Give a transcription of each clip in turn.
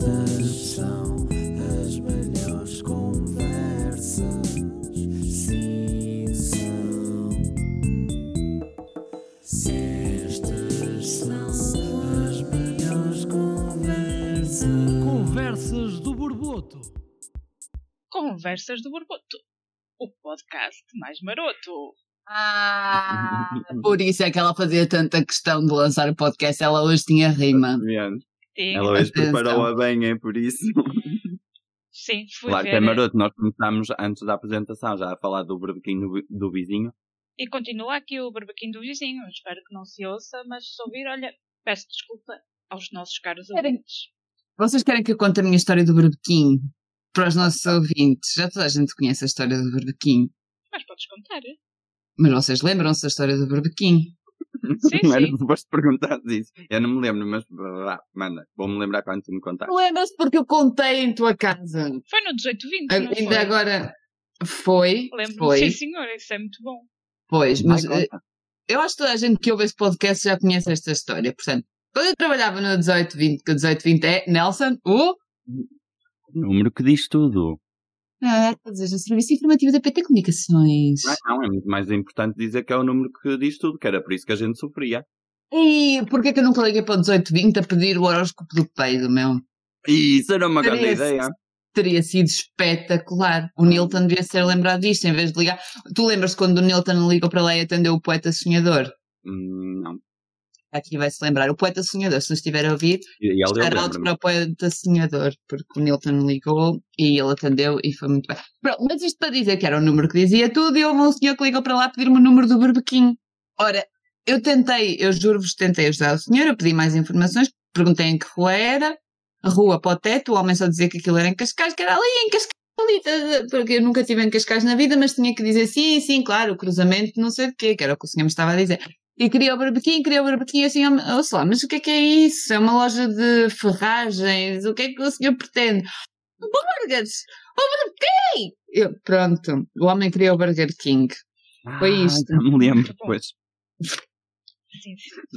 Estas são as melhores conversas. Sim, são. Estas são as melhores conversas. Conversas do Borboto. Conversas do Borboto, o podcast mais maroto. Ah, por isso é que ela fazia tanta questão de lançar o podcast. Ela hoje tinha rima. Sim, Ela hoje preparou-a bem, é por isso. sim fui Claro que ver é maroto, nós começámos antes da apresentação já a falar do berbequinho do, do vizinho. e continua aqui o barbequinho do vizinho. Espero que não se ouça, mas se ouvir, olha, peço desculpa aos nossos caros Querem- ouvintes. Vocês querem que eu conte a minha história do berbequim para os nossos ouvintes? Já toda a gente conhece a história do berbequim. Mas podes contar. Mas vocês lembram-se da história do berbequim? Sim, não era sim. suposto perguntar disso. Eu não me lembro, mas manda. Vou-me lembrar quando tu me contaste. Lembras-te porque eu contei em tua casa. Foi no 1820, não Ainda foi? agora foi, Lembro-me, foi, sim senhor, isso é muito bom. pois, mas Vai, eh, eu acho que toda a gente que ouve esse podcast já conhece esta história. Portanto, quando eu trabalhava no 1820, que o 1820 é Nelson, o Número que diz tudo. Ah, quer dizer, o Serviço Informativo da PT Comunicações. Não, não, é muito mais importante dizer que é o número que diz tudo, que era por isso que a gente sofria. E porquê que eu nunca liguei para o 1820 a pedir o horóscopo do peido, meu? Isso era uma grande ideia. Teria sido espetacular. O Nilton devia ser lembrado disto, em vez de ligar. Tu lembras quando o Nilton ligou para lá e atendeu o poeta sonhador? Hum, não. Aqui vai-se lembrar. O poeta sonhador, se nos estiver a ouvir, E lembro-me. para o poeta sonhador, porque o Nilton ligou e ele atendeu e foi muito bem. Pronto, mas isto para dizer que era o número que dizia tudo e houve um senhor que ligou para lá pedir-me o número do berbequim. Ora, eu tentei, eu juro-vos, tentei ajudar o senhor, eu pedi mais informações, perguntei em que rua era, a rua para o teto, o homem só dizia que aquilo era em Cascais, que era ali em Cascais, tá, tá, porque eu nunca estive em Cascais na vida, mas tinha que dizer sim, sim, claro, o cruzamento, não sei o quê, que era o que o senhor me estava a dizer. E queria o barbequim, queria o barbequim, assim, ouça lá, mas o que é que é isso? É uma loja de ferragens, o que é que o senhor pretende? Burgers! O barbequim! Eu, pronto, o homem queria o Burger King. Foi Ah, isto. Já me lembro depois.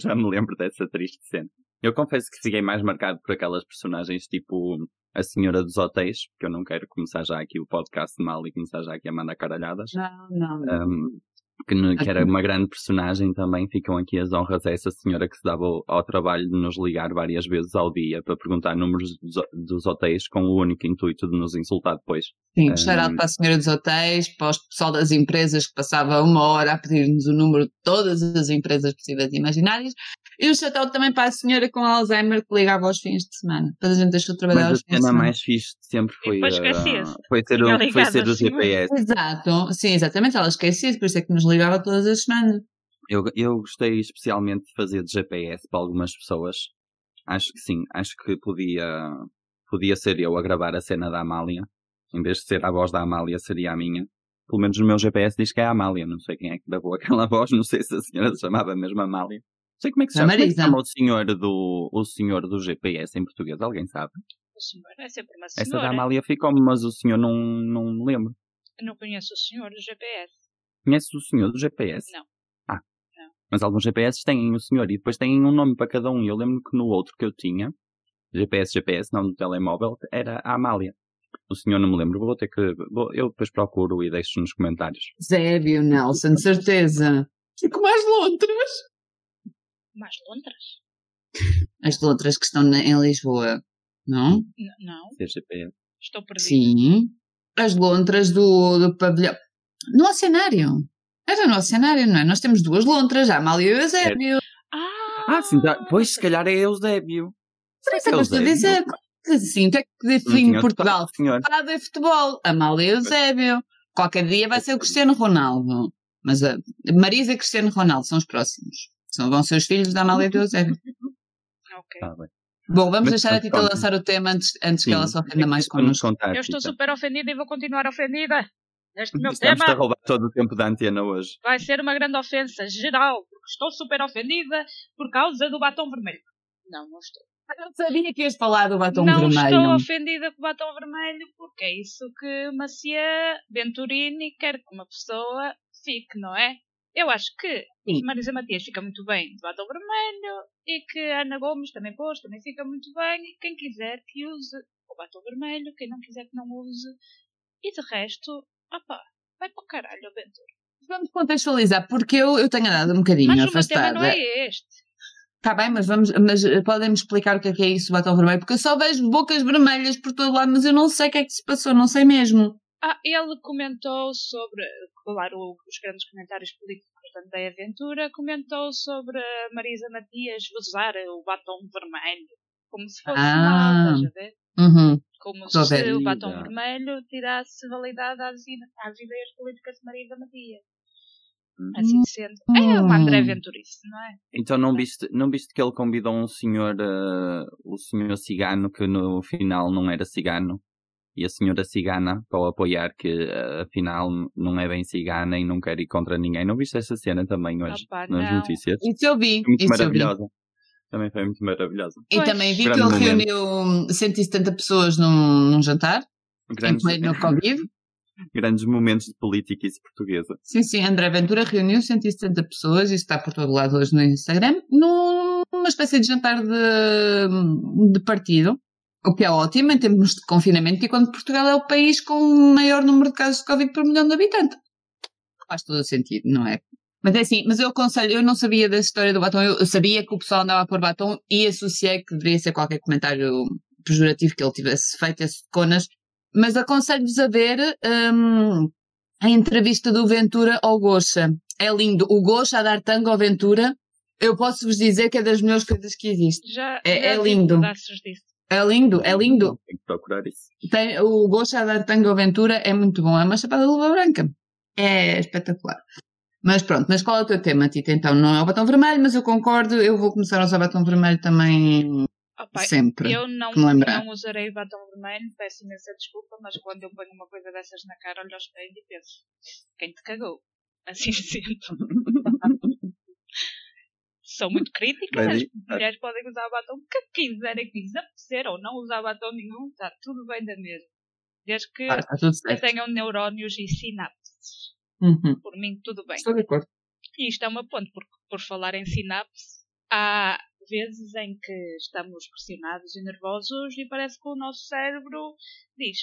Já me lembro dessa triste cena. Eu confesso que fiquei mais marcado por aquelas personagens tipo a senhora dos hotéis, que eu não quero começar já aqui o podcast mal e começar já aqui a mandar caralhadas. Não, não. Um, que, no- que era uma grande personagem também, ficam aqui as honras a essa senhora que se dava ao, ao trabalho de nos ligar várias vezes ao dia para perguntar números dos, dos hotéis com o único intuito de nos insultar depois. Sim, Ah, shout para a senhora dos hotéis, para o pessoal das empresas que passava uma hora a pedir-nos o número de todas as empresas possíveis e imaginárias. E o shout também para a senhora com Alzheimer que ligava aos fins de semana. Depois a gente deixou de trabalhar Mas a aos fins de semana. mais fixe de sempre foi, esquecia-se. foi ser, o, foi ser o. GPS. Exato, sim, exatamente. Ela esquecia, por isso é que nos ligava todas as semanas. Eu, eu gostei especialmente de fazer de GPS para algumas pessoas. Acho que sim, acho que podia, podia ser eu a gravar a cena da Amália. Em vez de ser a voz da Amália, seria a minha. Pelo menos no meu GPS diz que é a Amália. Não sei quem é que gravou aquela voz, não sei se a senhora se chamava mesmo Amália. Não sei como é que se A chama. Como é que chama o senhor do, o senhor do GPS em português? Alguém sabe? O senhor é sempre uma Essa da senhora. Amália ficou-me, mas o senhor não, não me lembro. Eu não conheço o senhor do GPS. Conhece o senhor do GPS? Não. Ah. Não. Mas alguns GPS têm o senhor e depois têm um nome para cada um. Eu lembro que no outro que eu tinha, GPS, GPS, não no telemóvel, era a Amália. O senhor não me lembro. Vou ter que. vou- eu depois procuro e deixo nos comentários. Zébio, Nelson, de certeza. Fico mais lontras. Mais lontras? As lontras que estão na- em Lisboa, não? N- não, GPS. estou perdida. Sim. As lontras do, do pavilhão. No oceanário. Era no oceanário, não é? Nós temos duas lontras, a Amália e o Eusébio. Ah, Ah, sim, tá. pois se calhar é Eusébio. Por isso é é que eu estou a dizer. Assim, até que Não define tinha Portugal. Fado é futebol. Amália e Eusébio. Qualquer dia vai ser o Cristiano Ronaldo. Mas a Marisa e Cristiano Ronaldo são os próximos. São, vão ser os filhos da Amália e do Eusébio. ok. Tá bem. Bom, vamos Mas deixar a Tita lançar o tema antes, antes que ela se ofenda mais connosco. contar, Eu estou super ofendida e vou continuar ofendida. Este meu Estamos a tema roubar todo o tempo da antena hoje. vai ser uma grande ofensa geral, porque estou super ofendida por causa do batom vermelho. Não, não estou. Eu não sabia que ias falar do batom não vermelho. estou ofendida com o batom vermelho, porque é isso que Macia Venturini quer que uma pessoa fique, não é? Eu acho que Sim. Marisa Matias fica muito bem de batom vermelho e que a Ana Gomes também pôs, também fica muito bem. E quem quiser que use o batom vermelho, quem não quiser que não use. E de resto, opá, vai para o caralho, Aventura. Vamos contextualizar, porque eu, eu tenho andado um bocadinho Mas o meu tema afastada. não é este. Está bem, mas, vamos, mas eh, podem-me explicar o que é que é isso, o batom vermelho? Porque eu só vejo bocas vermelhas por todo lado, mas eu não sei o que é que se passou, não sei mesmo. Ah, ele comentou sobre, claro, os grandes comentários políticos da André Aventura, comentou sobre a Marisa Matias usar o batom vermelho, como se fosse Ah. mal, estás a ver? Uhum. Como se o batom vermelho tirasse validade às, às ideias políticas de Marisa Matias. Hum. Assim sendo. É uma André Aventurice, não é? Então não viste, não viste que ele convidou um senhor, eh, o senhor cigano, que no final não era cigano, e a senhora cigana, para o apoiar, que eh, afinal não é bem cigana e não quer ir contra ninguém. Não viste essa cena também hoje Opa, nas não. notícias? Isso eu vi, Muito isso eu vi. Também foi muito maravilhosa. E Pois. também vi que ele momento. reuniu 170 pessoas num, num jantar, em Grandes, pleno no Covid. grandes momentos de política portuguesa. Sim, sim, André Ventura reuniu 170 pessoas, isso está por todo lado hoje no Instagram, num- numa espécie de jantar de, de partido, o que é ótimo em termos de confinamento, e quando Portugal é o país com o maior número de casos de Covid por milhão de habitantes. Faz todo o sentido, não é? Mas é assim, mas eu aconselho, eu não sabia dessa história do batom, eu, sabia que o pessoal andava a pôr batom e associei que deveria ser qualquer comentário pejorativo que ele tivesse feito, esse conas, mas aconselho-vos a ver hum, a entrevista do Ventura ao Gocha. É lindo. O Gocha a dar tango ao Ventura, eu posso vos dizer que é das melhores coisas que existe. Já, É- já é lindo. É lindo, é lindo. Tenho que procurar isso. Tem, o Gocha a dar tango ao Ventura é muito bom. É uma chapada de luva branca. É espetacular. Mas pronto, mas qual é o teu tema, Tita? Então, não é o batom vermelho, mas eu concordo, eu vou começar a usar batom vermelho também Opa, sempre. eu não, que me lembrar. não usarei batom vermelho, peço imensa desculpa, mas quando eu ponho uma coisa dessas na cara, olho ao espelho e penso: quem te cagou? Assim sendo. Sou muito crítica, Mas as e- mulheres podem usar batom que quiserem, que lhes apetecer ou não usar batom nenhum, está tudo bem da mesma. Desde que Ah, tenham neurónios e sinapses. Uhum. Por mim, tudo bem. Estou de acordo. E isto é uma ponte, porque por falar em sinapse, há vezes em que estamos pressionados e nervosos e parece que o nosso cérebro diz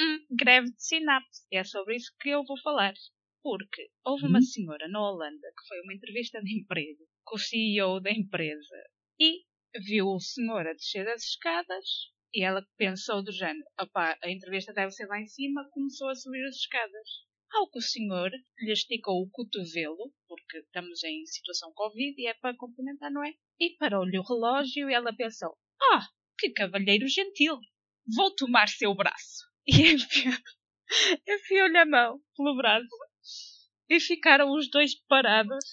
"Hum, hum, greve de sinapse. E é sobre isso que eu vou falar. Porque houve uma senhora na Holanda que foi uma entrevista de emprego com o CEO da empresa e viu o senhor a descer as escadas e ela pensou do género, opá, a entrevista deve ser lá em cima, começou a subir as escadas. Ao que o senhor lhe esticou o cotovelo, porque estamos em situação Covid e é para complementar, não é? E parou-lhe o relógio e ela pensou: Ah, que cavalheiro gentil! Vou tomar seu braço. E enfiou- enfiou-lhe a mão pelo braço e ficaram os dois parados,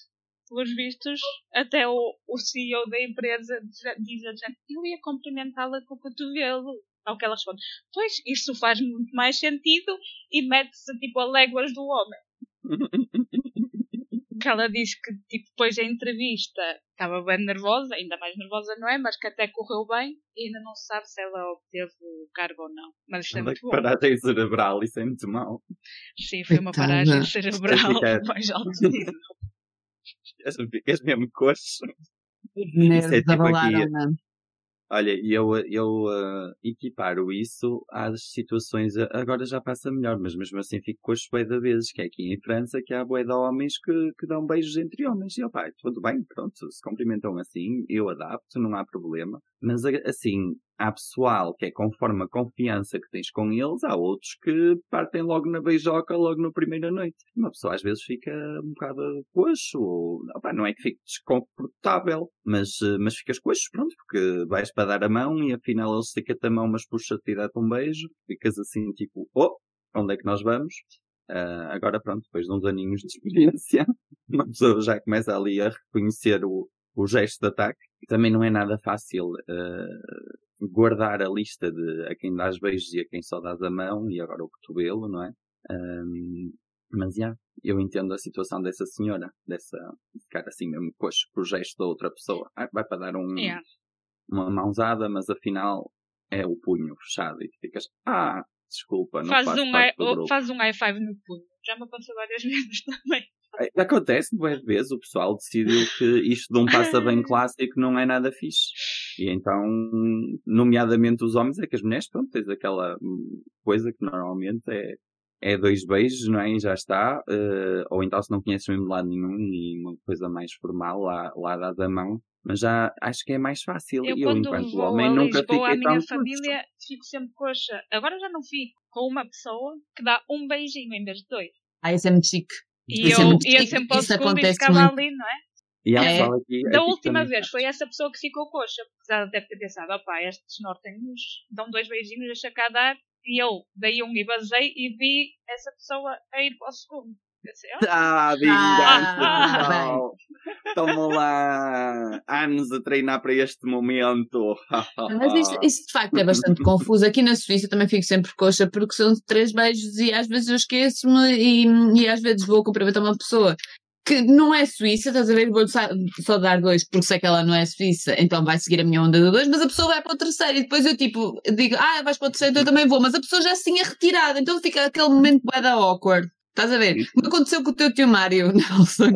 pelos vistos, até o, o CEO da empresa diz- a gente: Eu ia cumprimentá-la com o cotovelo. Ao que ela responde: Pois, isso faz muito mais sentido e mete-se tipo a léguas do homem. que ela diz que tipo, depois da entrevista estava bem nervosa, ainda mais nervosa não é, mas que até correu bem e ainda não se sabe se ela obteve o cargo ou não. Mas isto é muito bom. paragem cerebral, isso é muito mau. Sim, foi uma Coitada. paragem cerebral mais alto nível. Ficas mesmo coxo. Isso é tipo aqui. Olha, e eu, eu ah, equiparo isso às situações, ah, agora já passa melhor, mas mesmo assim fico com as de vezes, que é aqui em França, que há de homens que, que dão beijos entre homens. E opá, tudo bem, pronto, se cumprimentam assim, eu adapto, não há problema. Mas assim, há pessoal que é conforme a confiança que tens com eles, há outros que partem logo na beijoca, logo na primeira noite. Uma pessoa às vezes fica um bocado coxo, ou, opá, não é que fique desconfortável, mas, eh, mas ficas coxo, pronto, porque vais para dar a mão e afinal ele estica-te a mão, mas puxa-te e dá-te um beijo, ficas assim tipo, oh, onde é que nós vamos? Ah, agora pronto, depois de uns aninhos de experiência, uma pessoa já começa ali a reconhecer o, o gesto de ataque. Também não é nada fácil ah, guardar a lista de a quem dás beijos e a quem só dás a mão e agora o cotovelo, não é? Ahm, mas já, eu entendo a situação dessa senhora, dessa ficar assim mesmo coxo com o gesto da outra pessoa. Ah, vai para dar um, Yeah. uma mãozada, mas afinal é o punho fechado e tu ficas, ah, desculpa, não Faz um, parte do faz um high five no punho. Já me aconteceu várias vezes também. É, Acontece, boas vezes, o pessoal decidiu que isto de um passa bem clássico não é nada fixe. E então, nomeadamente os homens, é que as mulheres, pronto, tens aquela coisa que normalmente é, é dois beijos, não é? E já está. eh, ou então, se não conheces mesmo de lado nenhum e uma coisa mais formal, lá, lá dás a mão. Mas já acho que é mais fácil. Eu, E eu, quando enquanto vou homem, a nunca Lisboa, fiquei a minha família, fico sempre coxa. Agora já não fico com uma pessoa que dá um beijinho em vez de dois. Ah, isso é muito chique. E Isso é eu muito ia chique, sempre ao isso segundo e ficava muito. ali, não é? E É. aqui, Da aqui última também vez foi essa pessoa que ficou coxa, porque ela deve ter pensado, opá, estes nortenhos dão dois beijinhos, deixa cá dar. E eu dei um e basei e vi essa pessoa a ir para o segundo. "Ah, Ah, Ah, vingança, pessoal. Estão lá anos a treinar para este momento. Mas isso, isso de facto é bastante confuso. Aqui na Suíça também fico sempre coxa porque são três beijos e às vezes eu esqueço-me e, e às vezes vou cumprimentar uma pessoa que não é suíça, estás a ver? Vou só, só dar dois porque sei que ela não é suíça, então vai seguir a minha onda de dois, mas a pessoa vai para o terceiro e depois eu tipo digo, ah, vais para o terceiro, então eu também vou, mas a pessoa já se tinha retirado, então fica aquele momento bué da awkward. Estás a ver? O que aconteceu com o teu tio Mário, Nelson?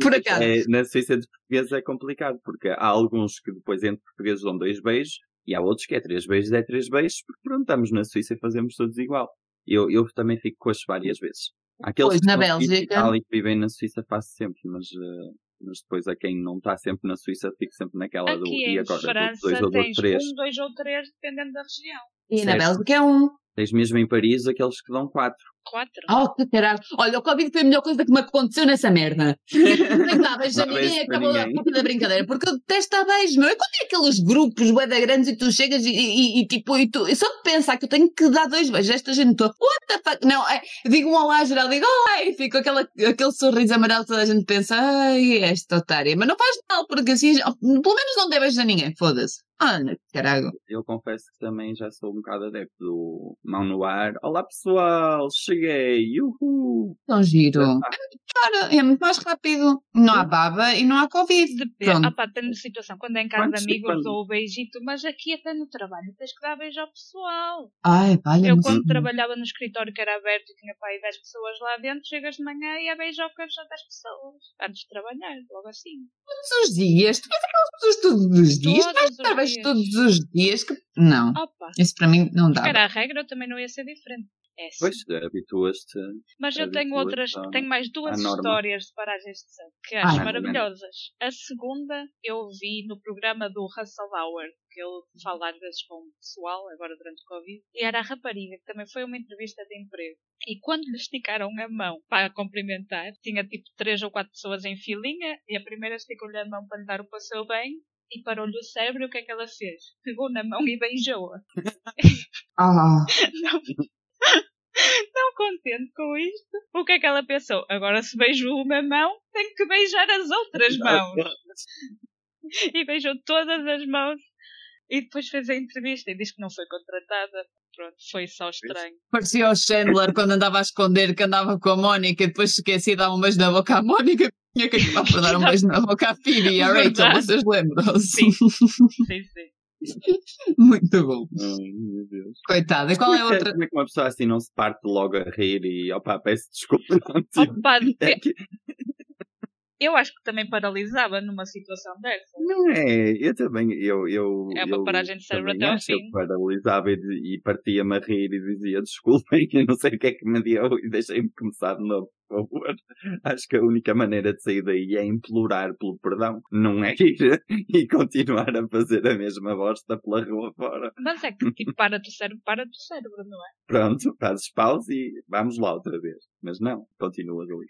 Por acaso. É, na Suíça de português é complicado, porque há alguns que depois entre portugueses dão dois beijos e há outros que é três beijos, é três beijos, porque pronto, estamos na Suíça e fazemos todos igual. Eu, eu também fico com as várias vezes. Aqueles Pois, que na e Bélgica- e que vivem na Suíça faço sempre, mas, eh, mas depois a quem não está sempre na Suíça fico sempre naquela do Aqui e em agora do França dois ou do tens três. um, dois ou três, dependendo da região. E na certo. Bélgica é um. Tens mesmo em Paris aqueles que dão quatro. Quatro. Oh, que caralho. Olha, o Covid foi a melhor coisa que me aconteceu nessa merda. Não dá beijo a Não ninguém para acabou a ninguém. puta da brincadeira. Porque eu detesto dar beijo, meu. É quando é aqueles grupos bué da grandes e tu chegas e, e, e tipo, e tu, e só de pensar que eu tenho que dar dois beijos a esta gente toda. What the fuck? Não, é, digo um olá geral, digo oi, e fico aquela, aquele sorriso amarelo, toda a gente pensa, ai, esta otária. Mas não faz mal, porque assim, pelo menos não dê beijos a ninguém, foda-se. Olha, caralho. Eu confesso que também já sou um bocado adepto do mão no ar. Olá pessoal, cheguei, uhul! Tão giro. É claro, é muito mais rápido. Não há baba e não há Covid. Depende. Pronto. Ah pá, da situação. Quando é em casa Quantos- de amigos quando- dou o beijito, mas aqui até no trabalho tens que dar beijo ao pessoal. Ai, valha Eu quando trabalhava no escritório que era aberto e tinha pá aí 10 pessoas lá dentro, chegas de manhã e há beijocas a 10 pessoas. Antes de trabalhar, logo assim. todos os dias. Tu vês aquelas pessoas todos os dias? Todos Vais os dias. todos os dias? Que... Não, Opa, isso para mim não dá. se era a regra, eu também não ia ser diferente. É sim. Pois, habituas-te. Mas eu tenho outras, à- tenho mais duas histórias de paragens de sangue que acho Ai. maravilhosas. A segunda eu vi no programa do Russell Hour, que ele fala às vezes com o pessoal, agora durante o Covid, e era a rapariga, que também foi uma entrevista de emprego. E quando lhe esticaram a mão para a cumprimentar, tinha tipo três ou quatro pessoas em filinha, e a primeira esticou-lhe a mão para lhe dar o passeu bem, e parou-lhe o cérebro, e o que é que ela fez? Pegou na mão e beijou-a. Ah, Não. Não contente com isto, o que é que ela pensou? Agora se beijo uma mão, tenho que beijar as outras mãos. E beijou todas as mãos. E depois fez a entrevista e diz que não foi contratada. Pronto, foi só estranho. parecia o Chandler quando andava a esconder que andava com a Mónica e depois se esquecia de dar um beijo na boca à Mónica tinha que acabar por dar um beijo na boca à Phoebe e à Rachel, Verdade. vocês lembram-se? Sim. Sim, sim. Muito bom. Ai, meu Deus. Coitada. E qual é a Como outra? Como é que uma pessoa assim não se parte logo a rir e opá, peço desculpa. Não, tipo, Opa, é que- eu acho que também paralisava numa situação dessa. não é, eu também, eu, eu, É uma eu paragem de cérebro até ao acho, eu fim. paralisava e, e partia-me a rir e dizia desculpem, eu não sei o que é que me deu e deixei-me começar de novo, por favor. Acho que a única maneira de sair daí é implorar pelo perdão, não é ir e continuar a fazer a mesma bosta pela rua fora. Mas é que, tipo, para do cérebro, para do cérebro, não é? Pronto, fazes pausa e vamos lá outra vez. Mas não, continuas ali.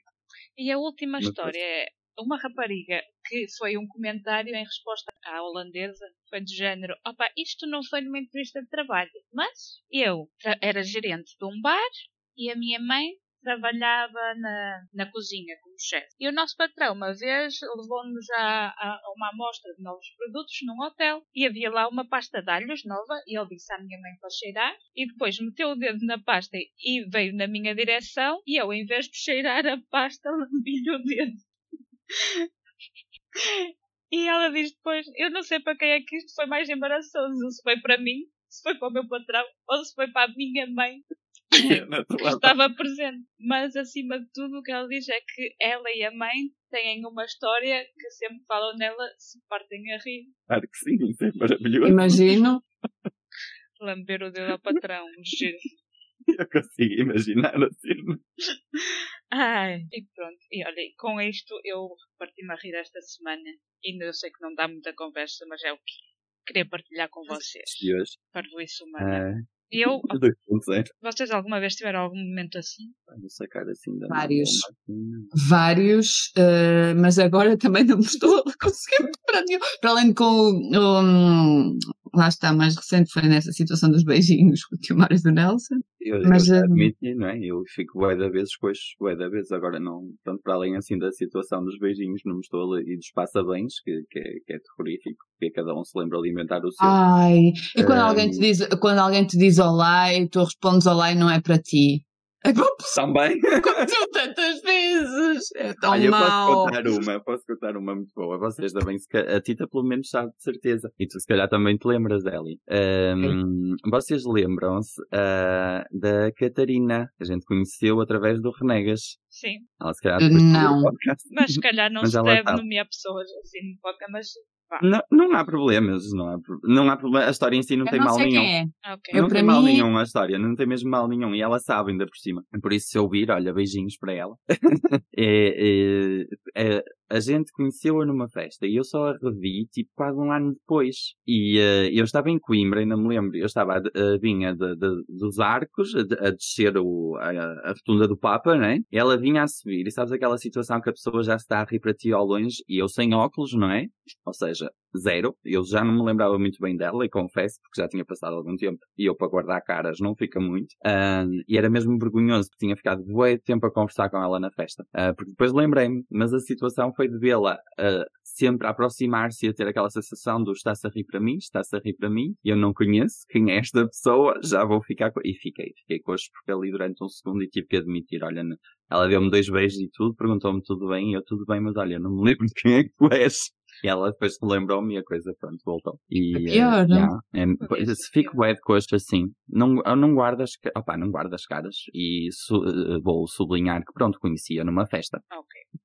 E a última Mas história é uma rapariga que foi um comentário em resposta à holandesa, foi do género, opa, isto não foi numa entrevista de trabalho, mas eu era gerente de um bar e a minha mãe trabalhava na, na cozinha como chefe. E o nosso patrão, uma vez, levou-nos a, a uma amostra de novos produtos num hotel e havia lá uma pasta de alhos nova e ele disse à minha mãe para cheirar e depois meteu o dedo na pasta e veio na minha direção e eu, em vez de cheirar a pasta, lambi-lhe o dedo. E ela diz depois, eu não sei para quem é que isto foi mais embaraçoso, se foi para mim, se foi para o meu patrão ou se foi para a minha mãe que estava presente. Mas acima de tudo o que ela diz é que ela e a mãe têm uma história que sempre falam nela se partem a rir. Claro que sim, isso é maravilhoso. Imagino. Lamber o dedo ao patrão. Giro. Eu consigo imaginar assim. Ai, e pronto. E olha, com isto eu parti-me a rir esta semana. Ainda eu sei que não dá muita conversa, mas é o que queria partilhar com vocês. De hoje. Para isso humana. Ah, eu, 2.0. vocês alguma vez tiveram algum momento assim? Assim da Vários. assim, Vários, eh, mas agora também não me estou a conseguir para nenhum. Para além de com o. um, lá está, mais recente foi nessa situação dos beijinhos com o tio Mário do Nelson. Eu, Mas, eu hum, admiti, não é? Eu fico bué da vezes estes bué da vezes. Agora não, tanto para além assim da situação dos beijinhos, não me estou e dos passabens, que, que, é, que é terrorífico, porque cada um se lembra alimentar o seu. Ai, e quando Hum. alguém te diz, quando alguém te diz olá e tu respondes olá e não é para ti. É como Também. aconteceu tantas vezes. É tão Olha, eu posso mau. contar uma, posso contar uma muito boa. Vocês também, a Tita pelo menos sabe de certeza. E tu se calhar também te lembras, Eli. Ahm, vocês lembram-se ah, da Catarina, que a gente conheceu através do Renegas. Sim. Ela se calhar Não. Mas se calhar não Mas se deve sabe. nomear pessoas assim no podcast, mas. Não, não há problemas, não há, não há problema. A história em si não Eu tem não mal sei nenhum. quem é. Ok. Eu, não para tem mal mim- nenhum a história, não tem mesmo mal nenhum. E ela sabe ainda por cima. Por isso, se eu ouvir, olha, beijinhos para ela. É, é, é, a gente conheceu-a numa festa e eu só a revi tipo quase um ano depois. E eh, eu estava em Coimbra, ainda me lembro. Eu estava a, vinha de- de- dos arcos, a, a descer o, a, a rotunda do Papa, né? Ela vinha a subir. E sabes aquela situação que a pessoa já se está a rir para ti ao longe e eu sem óculos, não é? Ou seja, zero. Eu já não me lembrava muito bem dela, e confesso, porque já tinha passado algum tempo. E eu, para guardar caras, não fica muito. Ah, e era mesmo vergonhoso, porque tinha ficado bué tempo a conversar com ela na festa. Ah, porque depois lembrei-me, mas a situação foi de vê-la ah, sempre aproximar-se e a ter aquela sensação do está-se a rir para mim, está-se a rir para mim. Eu não conheço quem é esta pessoa, já vou ficar com... E fiquei, fiquei com os porque ali durante um segundo e tive que admitir, olha, ela deu-me dois beijos e tudo, perguntou-me tudo bem, e eu tudo bem, mas olha, não me lembro de quem é que tu és. E ela depois lembrou-me e a coisa, pronto, voltou. E, É pior, eh, não? yeah, é, se fico bué de coxa assim, não, não guardas, ca- opá, não guardas caras. E su- eh, vou sublinhar que pronto, conhecia numa festa.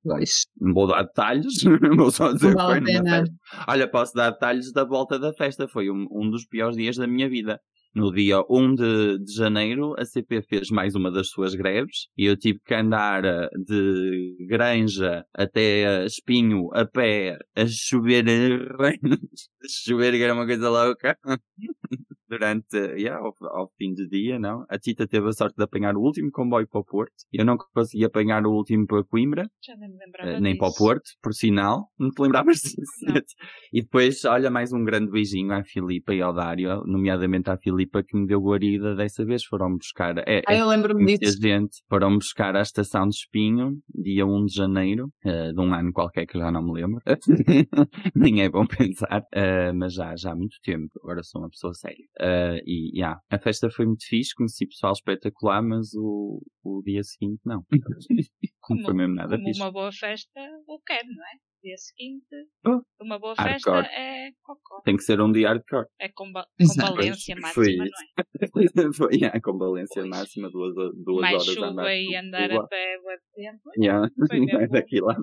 Pois. Não vou dar detalhes, vou só dizer que foi numa festa. Olha, posso dar detalhes da volta da festa. Foi um, um dos piores dias da minha vida. No dia 1 de, de janeiro, a CP fez mais uma das suas greves e eu tive que andar eh, de Granja até Espinho a pé a chover, a chover que era uma coisa louca. Durante, yeah, ao, ao fim do dia, não? A Tita teve a sorte de apanhar o último comboio para o Porto. Eu não consegui apanhar o último para Coimbra. Já nem me lembrava Eh, nem para o disso. Porto, por sinal. Não te lembravas disso? E depois, olha, mais um grande beijinho à Filipa e ao Dário, nomeadamente à Filipa que me deu guarida dessa vez. Foram buscar. É, Ah, é, eu lembro-me disso. gente foram buscar à estação de Espinho, dia 1 de janeiro, eh, de um ano qualquer que já não me lembro. Nem é bom pensar, eh, mas já, já há muito tempo. Agora sou uma pessoa séria. Eh, e, yeah, a festa foi muito fixe, conheci pessoal espetacular, mas o, o dia seguinte não. não foi mesmo nada como fixe. uma boa festa o quer, não é? Dia seguinte, Oh. uma boa Hardcore. festa é cocó. Tem que ser um dia hardcore. É comba combalência Foi máxima, isso. não é? Foi yeah, com valência Pois. máxima, duas, duas Mais horas a chuva andar. e andar a pé de tempo. Yeah. Foi mesmo. Daqui lá.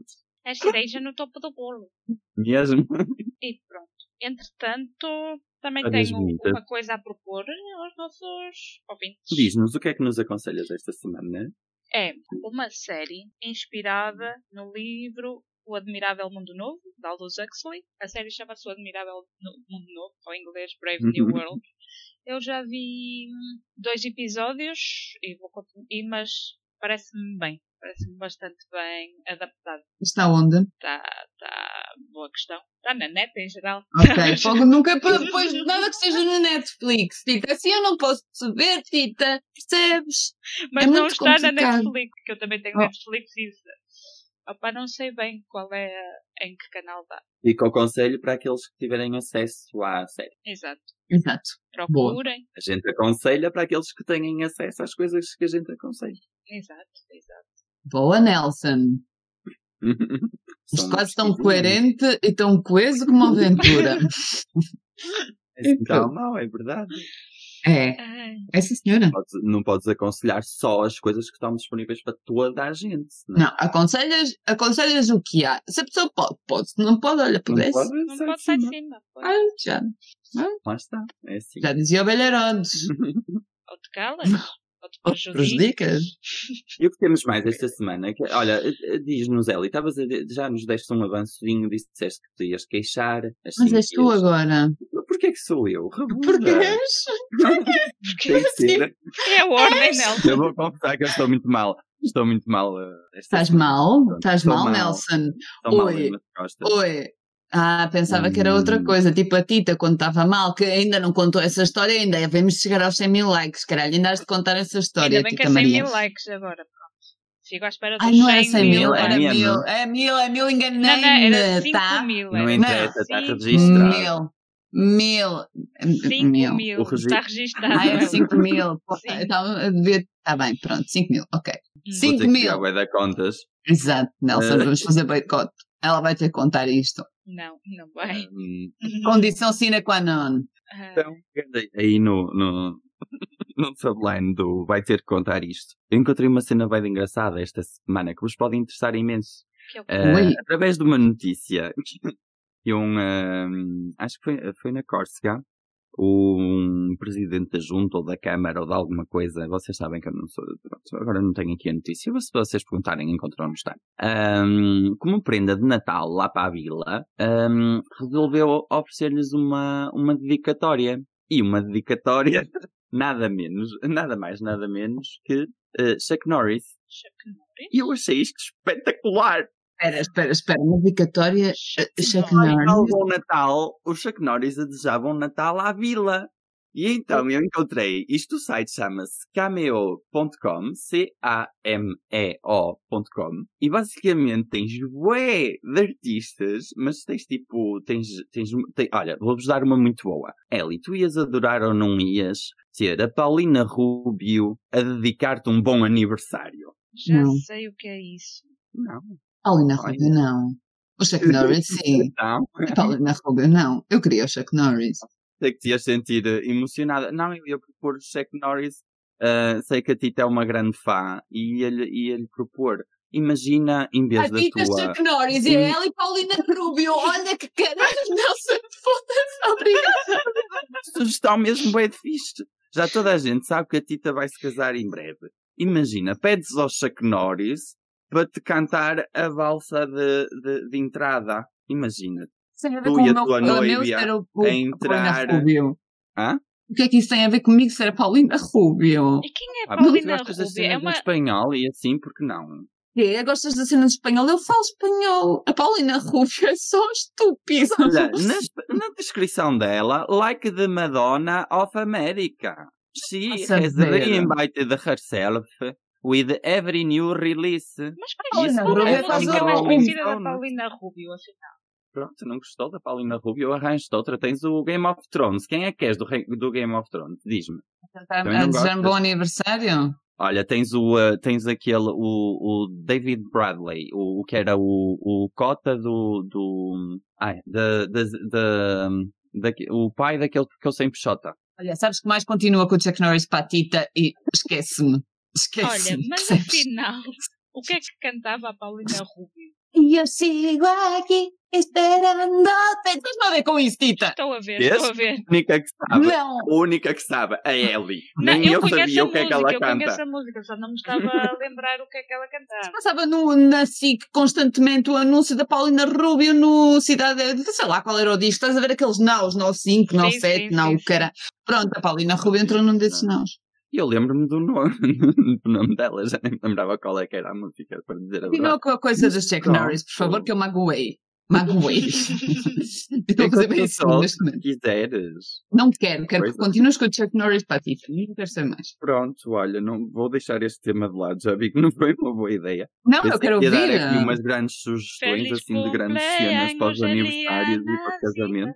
É cereja no topo do bolo. Mesmo. E pronto. Entretanto, também Várias tenho uma coisa a propor aos nossos ouvintes. Diz-nos o que é que nos aconselhas esta semana, né? É uma série inspirada no livro O Admirável Mundo Novo, de Aldous Huxley. A série chama-se O Admirável Mundo Novo, ou em inglês Brave New World. Eu já vi hum, dois episódios, e vou continu- e, mas parece-me bem. Parece-me bastante bem adaptado. Está onde? Está tá boa questão. Está na net em geral. Ok, fogo nunca depois nada que seja no Netflix, Tita. Assim eu não posso ver, Tita. Percebes? Mas É não está na complicado. Netflix, que eu também tenho Oh. Netflix e isso. Opa, não sei bem qual é, em que canal dá. Fica o conselho para aqueles que tiverem acesso à série. Exato. Exato. Procurem. A gente aconselha para aqueles que têm acesso às coisas que a gente aconselha. Exato, exato. Boa, Nelson. Estás tão coerente e tão coeso como uma aventura. É assim tão mau, é verdade. É, essa senhora. Podes- não podes aconselhar só as coisas que estão disponíveis para toda a gente. Não, é? Não, aconselhas, aconselhas o que há. Se a pessoa pode, pode. Se não pode, olha, Não pudesse. pode não pode sair de cima. Ah, já, Lá está. É assim. já dizia o Belherodes. Ou te calas, ou te prejudicas. Prejudicas. E o que temos mais esta semana? Que- olha, eh, eh, diz-nos, Eli, estavas já nos deste um avançozinho, disseste que te ias queixar. Mas assim és que tu agora. Porquê que sou eu? Rebuda. Porque és. Tem que ser. É a ordem, Nelson. Eu vou confessar que eu estou muito mal. Estou muito mal. eh, Estás mal? Estás mal, mal. Nelson? Estou mal Oi. Oi. Ah, pensava que era outra Hum. coisa, tipo a Tita quando estava mal, que ainda não contou essa história, ainda devemos chegar aos 100 mil likes, caralho, ainda has de contar essa história, Ainda bem que Tita é 100 Maria. mil likes agora, pronto. Fico à espera dos Ai, não era 100 100 mil, é era mil, é mil, é mil, Não, não, enganei-me, era 5 tá? mil. Não interessa, está registrado. Mil, mil, 5 mil. Está registado. Ah, é. 5 mil. Então, devia. Está bem, pronto, 5 mil, ok. Hum. Cinco que mil. bué da contas. Exato, Nelson, Eh. vamos fazer boicote. Ela vai ter que contar isto. Não, não vai. Hum, Condição sine qua non. Ah, Então, aí no, no, no subline do vai ter que contar isto. Eu encontrei uma cena bem engraçada esta semana que vos pode interessar imenso. que Oi. através de uma notícia um, ehm, acho que foi, foi na Córcega, um presidente da junta ou da Câmara ou de alguma coisa, vocês sabem que eu não sou, pronto, agora não tenho aqui a notícia, mas se vocês perguntarem encontram no está. Ehm, como prenda de Natal lá para a vila, ehm, resolveu oferecer-lhes uma, uma dedicatória. E uma dedicatória, nada menos, nada mais, nada menos que eh, Chuck Norris. Chuck Norris? E eu achei isto espetacular. Espera, espera, espera. Uma dedicatória. Chuck Norris. Natal, bom Natal, o Chuck Norris desejavam Natal à vila. E então eu encontrei, isto o site chama-se cameo.com, C-A-M-E-O.com, e basicamente tens bué de artistas, mas tens tipo, tens, tens, tem- olha, vou-vos dar uma muito boa. Eli, tu ias adorar ou não ias ser a Paulina Rubio a dedicar-te um bom aniversário? Já Não. sei o que é isso. Não. Paulina. Rubio, não. O Chuck Norris, sim. Não. A Paulina Rubio, não. Eu queria o Chuck Norris. sei que te ias sentir eh, emocionada. Não, eu ia propor o Chuck Norris. eh, sei que a Tita é uma grande fã e ia-lhe ia-lhe propor. Imagina, em vez A da Tita tua. Chuck Norris e a ela e Paulina Rubio. Olha que caralho, Nelson, foda-se. Obrigada. Sugestão mesmo bem de fixe. Já toda a gente sabe que a Tita vai se casar em breve. Imagina, pedes ao Chuck Norris para te cantar a valsa de, de, de entrada. Imagina. Tem a ver Tu com e o a meu, tua o meu noiva o, o, a a entrar-? O que é que isso tem a ver comigo ser a Paulina Rubio? E quem é Ah, mas tu Paulina gostas das Rubio? É cenas em uma... espanhol e assim, porque não? É, gostas da cena de espanhol? Eu falo espanhol. A Paulina Rubio é só estúpida. Olha, na, na descrição dela, like the Madonna of America. She A has reinvited herself with every new release. Mas qual Rubio é a música mais conhecida da? Paulina Rubio, afinal? Pronto, não gostou da Paulina Rubio? Arranjo-te outra. Tens o Game of Thrones. Quem é que és do, do Game of Thrones? Diz-me. Também A não desejar um bom aniversário? Olha, tens o, uh, tens aquele, o, o David Bradley, o, o que era o, o cota do, do, ai, da, da, da, o pai daquele que eu sempre chota. Olha, sabes que mais continua com o Chuck Norris para a Tita e esquece-me. Olha, Esquece-me. mas percebes? afinal, o que é que cantava a Paulina Rubio? E eu sigo aqui esperando-te. Estás a ver com isso, Tita? Estou a ver, estou a ver. A única que sabe, Não. a única que sabe, a Ellie. Não, Nem eu, conheço sabia o que é que ela eu canta. conheço a música, só não me estava a lembrar o que é que ela cantava. Passava no, na SIC constantemente o anúncio da Paulina Rubio no Cidade. Sei lá qual era o disco. Estás a ver aqueles naus, 95, Sim, 97, sim, não, sim, o cara. Pronto, a Paulina Rubio entrou num desses naus. E eu lembro-me do nome, do nome dela, já nem me lembrava qual é que era a música, para dizer a Continua verdade. com a coisa do Chuck Pronto. Norris, por favor, que eu magoei. Magoei. Estou a fazer bem Só neste se momento. quiseres. Não quero, quero que Pois é. continues com o Chuck Norris para ti. Não quero ser mais. Pronto, olha, não vou deixar este tema de lado, já vi que não foi uma boa ideia. Não, Pensei eu quero que ia ouvir. dar aqui umas grandes sugestões, Feliz assim, de grandes cenas para os aniversários e para o casamento.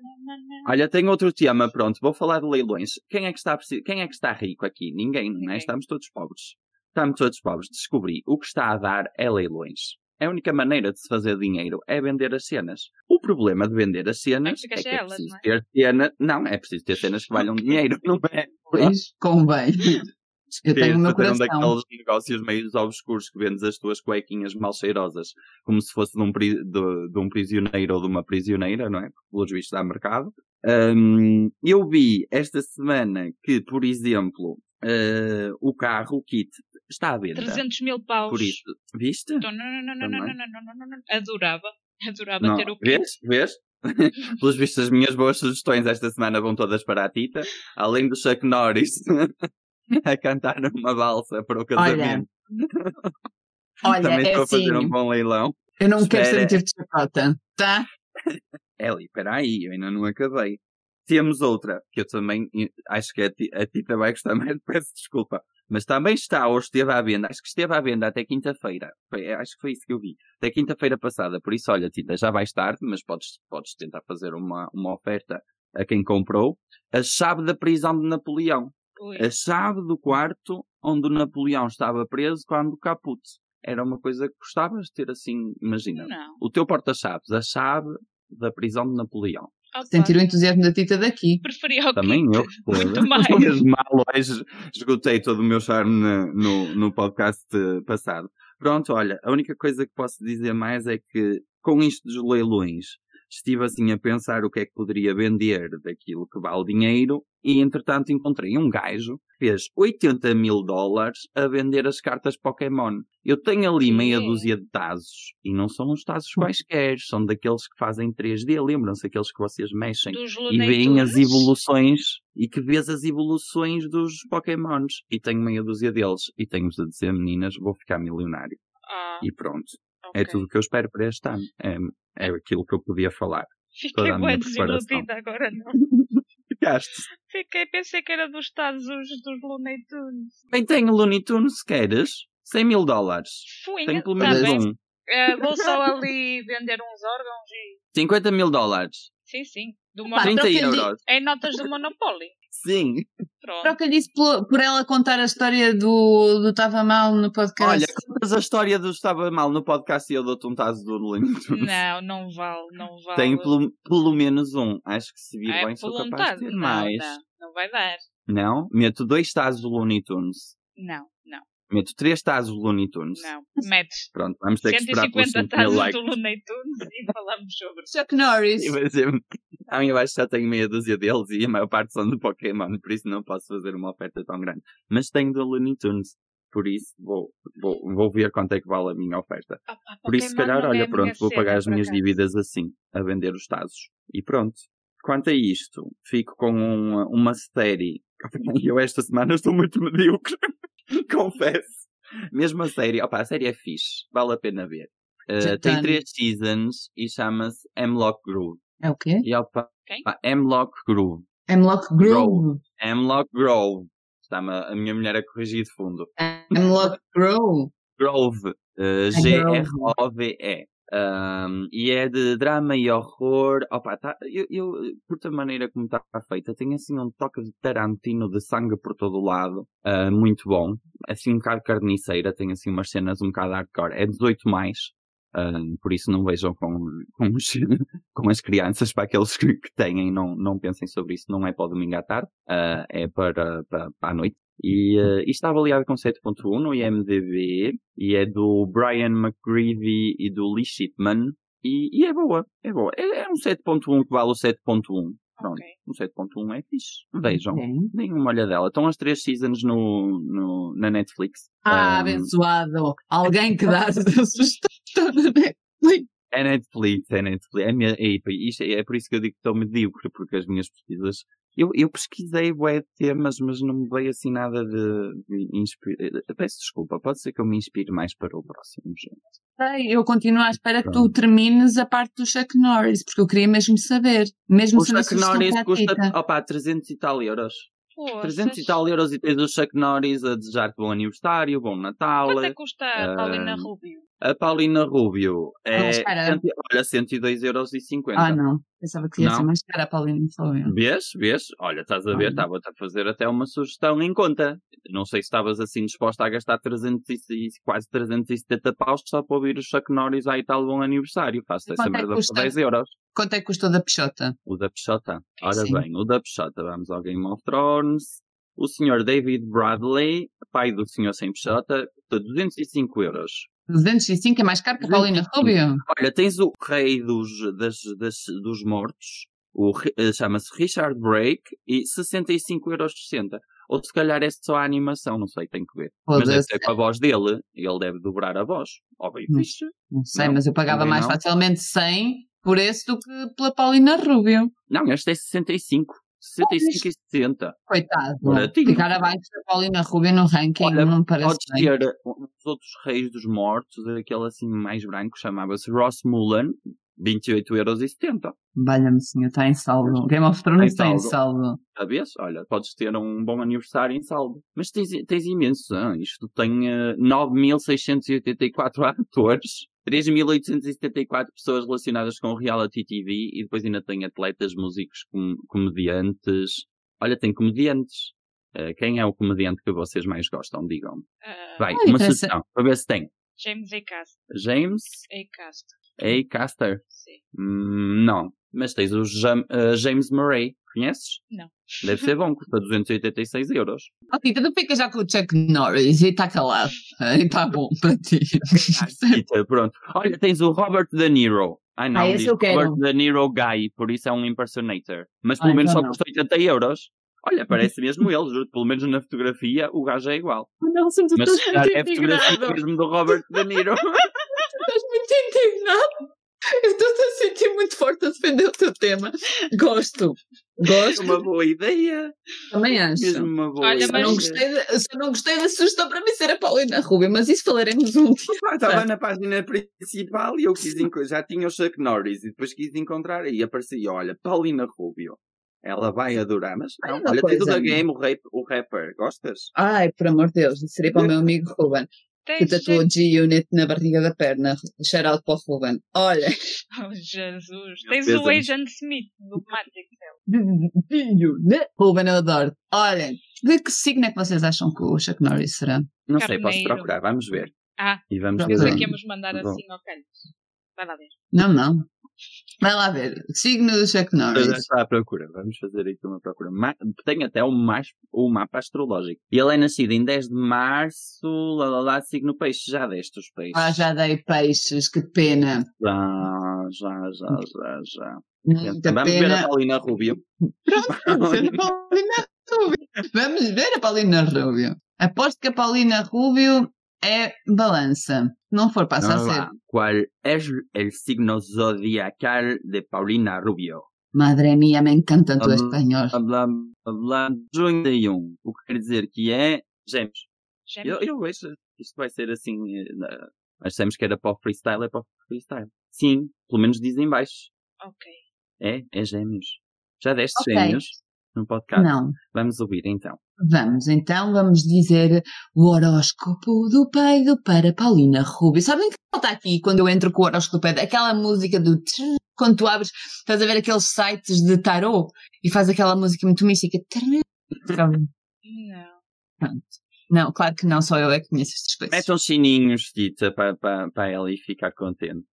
Olha, tenho outro tema, pronto, vou falar de leilões. Quem é que está, quem é que está rico aqui? Ninguém, não é? Estamos todos pobres. Estamos todos pobres. Descobri, o que está a dar é leilões. A única maneira de se fazer dinheiro é vender as cenas. O problema de vender as cenas É é, que é elas, preciso não é? ter cena. Não, é preciso ter cenas que valham dinheiro, não é? Pois, convem. Eu tenho o meu fazer um coração. daqueles negócios meio obscuros que vendes as tuas cuequinhas mal cheirosas, como se fosse de um, pri- de, de um prisioneiro ou de uma prisioneira, não é? Porque, pelos vistos, dá mercado. Hum, eu vi esta semana que, por exemplo, eh, o carro, o kit, está à venda. 300 mil paus. Por isso, viste? Então, não, não, não, não, não, não, não, não, não, não. Adorava. Adorava Não, ter o kit. vês? Vês? Pelos vistos, as minhas boas sugestões esta semana vão todas para a Tita, além do Chuck Norris a cantar numa balsa para o casamento. Olha, Também é estou a fazer assim, um bom leilão. eu não quero Espera. sentir de chacota, tá? Eli, espera aí, eu ainda não acabei. Temos outra, que eu também acho que a, Ti- a Tita vai gostar mais, peço desculpa. Mas também está, ou esteve à venda, acho que esteve à venda até quinta-feira. Acho que foi isso que eu vi. Até quinta-feira passada. Por isso, olha, Tita, já vais tarde, mas podes, podes tentar fazer uma, uma oferta a quem comprou. A chave da prisão de Napoleão. Ui. A chave do quarto onde o Napoleão estava preso quando o caput. Era uma coisa que gostavas de ter assim, imagina. Não. O teu porta-chaves, a chave da prisão de Napoleão. Opa, Sentir o entusiasmo da Tita daqui. Preferia o Também kit. eu. Muito mais. Mal hoje esgotei todo o meu charme no, no, no podcast eh, passado. Pronto, olha, a única coisa que posso dizer mais é que com isto dos leilões estive assim a pensar o que é que poderia vender daquilo que vale dinheiro e entretanto encontrei um gajo que fez 80 mil dólares a vender as cartas Pokémon. Eu tenho ali meia dúzia de tazos e não são uns tazos quaisquer, são daqueles que fazem 3D, lembram-se aqueles que vocês mexem e veem as evoluções e que vês as evoluções dos Pokémons. E tenho meia dúzia deles. E tenho-vos a dizer, meninas, vou ficar milionário. Ah, E pronto. ok. É tudo o que eu espero para este ano. É, é aquilo que eu podia falar. Fiquei toda a minha bem preparação. desiludida agora, não. Ficaste. Fiquei, pensei que era dos Estados dos, dos Looney Tunes. Bem, tenho Looney Tunes, se queres. 100 mil dólares. Fui, Tenho pelo tá menos um. Eh, vou só ali vender uns órgãos e. 50 mil dólares. Sim, sim. Do Pá, Mono... 30 troca-lhe- euros. Em notas do Monopoly. Sim. Pronto. Troca disso por, por ela contar a história do do Tava Mal no podcast. Olha, contas a história do Estava Mal no podcast e eu dou-te um taso do Looney Tunes. Não, não vale, não vale. Tenho pelo, pelo menos um. Acho que se vir é bem sou capaz voluntade. de ter Não, mais. não, não vai dar. Não? Meto dois tazos do Looney Tunes. Não, Meto três tazos do Looney Tunes. não. Metes Pronto, vamos ter que esperar pelos 150 5 mil tazos likes. do Looney Tunes e falamos sobre. Chuck Norris. E vai ser- Ah, eu acho que já tenho meia dúzia deles e a maior parte são do Pokémon, por isso não posso fazer uma oferta tão grande. Mas tenho do Looney Tunes, por isso vou, vou, vou ver quanto é que vale a minha oferta. Opa, Por isso, se calhar, é olha, a pronto, vou pagar as por minhas dívidas assim, a vender os tazos. E pronto. Quanto a isto, fico com uma, uma série. Eu esta semana estou muito medíocre, confesso. Mesmo a série, opa, a série é fixe, vale a pena ver. Uh, tem três seasons e chama-se Hemlock Grove. É o quê? E opa, pá, Hemlock Grove. Hemlock Grove. Hemlock Grove. Está-me a a minha mulher a corrigir de fundo. Hemlock Grove. Grove. uh, G-R-O-V-E. Um, e é de drama e horror. Opa, tá, eu, eu curto a maneira como está feita. Tem assim um toque de Tarantino de sangue por todo o lado. Uh, muito bom. Assim um bocado carniceira. Tem assim umas cenas um bocado hardcore. É 18 mais. Uh, por isso não vejam com, com, os- com as crianças, para aqueles que, que têm, não, não pensem sobre isso, não é para o domingo à tarde, uh, é para, para, para a noite. E, uh, e está avaliado com 7.1 no IMDB, e é do Brian McGreevy e do Lee Shipman, e, e é boa, é boa. É, é um 7.1 que vale o 7.1. Pronto, Ok. um 7.1 é fixe. Vejam. Ok. Deem uma olhadela. Estão as três seasons no, no, na Netflix. Ah, Um, abençoado. Alguém que dá sugestão na Netflix. É Netflix, é Netflix. É, minha, é, isto é, é por isso que eu digo que estou medíocre, porque as minhas pesquisas. Eu, eu pesquisei bué de temas, mas não me veio assim nada de, de inspira- Peço desculpa, pode ser que eu me inspire mais para o próximo, gente. Sei, Eu continuo à espera que tu Pronto. termines a parte do Chuck Norris, porque eu queria mesmo saber. Mesmo O se Chuck Norris a custa, opá, 300 e tal euros. Poças. 300 e tal euros e tens o Chuck Norris a desejar-te bom aniversário, bom Natal. Quanto é que custa a Ah, Paulina Rubio? A Paulina Rubio é. Ah, cento- olha, 102,50€. Ah, não. Pensava que ia Não. ser mais cara a Paulina Rubio. Vês? Vês? Olha, estás a ver, Olha. estava-te a fazer até uma sugestão em conta. Não sei se estavas assim disposta a gastar 300 e, quase 370 paus só para ouvir o Chuck Norris aí tal bom aniversário. Faço essa é merda custa? por 10 euros. Quanto é que custou da Peixota? O da Peixota. Ora Sim. bem, o da Peixota. Vamos ao Game of Thrones. O senhor David Bradley, pai do senhor sem Peixota, custa 205 euros. 205 é mais caro que a Paulina 205. Rubio? Olha, tens o rei dos, das, das, dos mortos, eh, chama-se Richard Brake, e 65 euros Ou se calhar é só a animação, não sei, tem que ver. Mas deve ser com a voz dele, ele deve dobrar a voz. Ó, bem Hum. fixe. Não sei, Não, mas eu pagava mais não. facilmente 100 por esse do que pela Paulina Rubio. Não, este é 65. 65 e 60. Coitado. Baratinho. Ficar abaixo da Paulina Rubio no ranking Olha, não me parece Podes bem. ter os outros reis dos mortos, aquele assim mais branco, chamava-se Ross Mullen, 28,70€. Valha-me, senhor, está em saldo. Game of Thrones Está em está em saldo. Sabes? Olha, podes ter um bom aniversário em saldo. Mas tens, tens imenso. ah, Isto tem eh, 9.684 atores, 3.874 pessoas relacionadas com reality TV e depois ainda tem atletas, músicos, com, comediantes. Olha, tem comediantes. Eh, quem é o comediante que vocês mais gostam? Digam-me. Ah, Vai, Ah, uma sugestão, para ver se tem. James A. Cast. James A. Cast. A. Caster. Sim. Hum, não. Mas tens o Jam- eh, James Murray. Conheces? Não. Deve ser bom, custa 286 euros. Oh, Tita, tu fica já com o Chuck Norris e está calado. E está bom para ti. Rita, pronto. Olha, tens o Robert De Niro. Ai não, Ah, esse diz eu quero. Robert De Niro Guy, por isso é um impersonator. Mas pelo Ah, menos então só não. custa 80 euros. Olha, parece mesmo ele, juro. Pelo menos na fotografia o gajo é igual. Não, tu Mas estás muito é a fotografia indignado. mesmo do Robert De Niro. Estás muito indignado. Eu estou a sentir muito forte a defender o teu tema. Gosto. Gosto. uma boa ideia. Também acho. Mesmo uma boa Olha, ideia. não, gostei de, só não gostei da sugestão para mim ser a Paulina Rubio, mas isso falaremos um dia. Ah, Estava na página principal e eu quis enco- já tinha o Chuck Norris e depois quis encontrar aí aparecia, olha, Paulina Rubio. Ela vai adorar, mas não, Olha uma olha, o coisa. da game, o, rap, o rapper, gostas? Ai, por amor de Deus, isso seria para o meu amigo Ruben, que tatuou G-Unit na barriga da perna. Shout out para o Ruben. Olha, Oh, Jesus. Tens o Agent Smith do Matrix. Cell. Ruben, eu adoro. Olha, de que signo é que vocês acham que o Chuck Norris será? Não sei, posso Carneiro. procurar, vamos ver. Ah, E vamos ver. pensei que íamos mandar Bom. assim ao calho. Vai lá ver. Não, não. Vai lá ver. Signo do Chuck Eu já Norris. está à procura, vamos fazer aqui uma procura. Tem até o, mais, o mapa astrológico. E ele é nascido em 10 de março, lá lá lá, signo peixe. Já deste os peixes. Ah, já dei peixes, que pena. Já, já, já, já, já. Muita Vamos ver a pena. Paulina Rubio. Vamos ver a Paulina Rubio. Vamos ver a Paulina Rubio. Aposto que a Paulina Rubio é balança. Não for, passa a Vamos ser. lá. ¿Cuál es el signo zodiacal de Paulina Rubio? Madre mía, me encanta tu espanhol. Hablando, hablando 31. O que quer dizer que é gêmeos. Eu, Gêmeos. eu vejo isto vai ser assim. eh, Nós dissemos que era para o freestyle, é para o freestyle. Sim, pelo menos dizem baixo. Ok. É, é gêmeos. Já deste Ok. gêmeos no podcast? Não. Vamos ouvir então. Vamos então, vamos dizer o horóscopo do peido para Paulina Rubio. Sabem que falta aqui quando eu entro com o horóscopo do peido? Aquela música do quando tu abres, estás a ver aqueles sites de tarot e faz aquela música muito mística. Não. Não, claro que não, só eu é que conheço estas coisas. Uns sininhos, Tita, para, para, para ela e ficar contente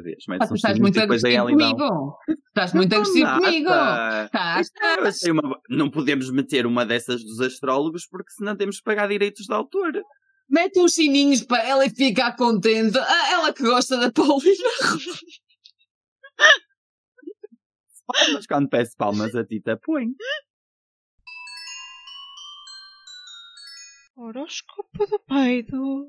vez. Mete Ah, tu estás muito agressivo comigo. Estás muito agressivo Não comigo. Estás, uma- Não podemos meter uma dessas dos astrólogos porque senão temos que pagar direitos de autor. Mete uns sininhos para ela e ficar contente. Ah, ela que gosta da Paulina. Mas quando peço palmas a Tita, põe. Horóscopo do peido.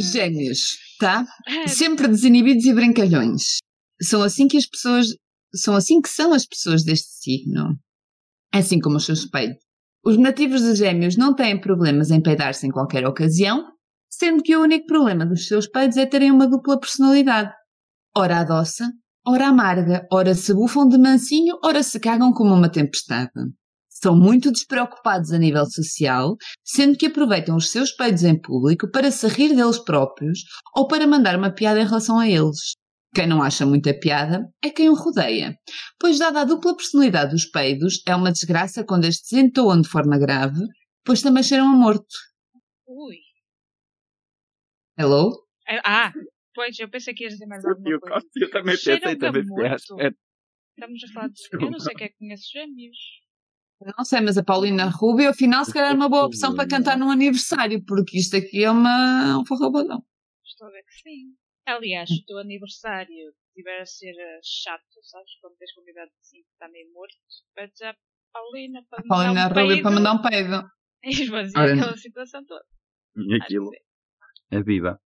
Gêmeos, tá? Ah, Sempre desinibidos e brincalhões. São assim que as pessoas. São assim que são as pessoas deste signo. Assim como os seus peidos. Os nativos de Gêmeos não têm problemas em peidar-se em qualquer ocasião, sendo que o único problema dos seus peidos é terem uma dupla personalidade. Ora adoça, ora amarga, ora se bufam de mansinho, ora se cagam como uma tempestade. São muito despreocupados a nível social, sendo que aproveitam os seus peidos em público para se rir deles próprios ou para mandar uma piada em relação a eles. Quem não acha muita piada é quem o rodeia, pois, dada a dupla personalidade dos peidos, é uma desgraça quando estes entoam de forma grave, pois também cheiram a morto. Ui. Hello? Ah, pois, eu pensei que ias dizer mais alguma Eu, coisa. eu também Cheira pensei, também à morto. espera. Estamos a falar de... Eu não sei quem é que conhece gêmeos. Não sei, mas a Paulina Rubio, afinal, se calhar é uma boa opção para cantar num aniversário, porque isto aqui é uma, um forrobodão. Estou a ver que sim. Aliás, se o teu aniversário tiver a ser eh, chato, sabes? Quando tens convidado assim que está meio morto, pedes à Paulina para A Paulina mandar um Rubio peido para mandar um peido. e esvaziar Ora, aquela situação toda. E aquilo é viva.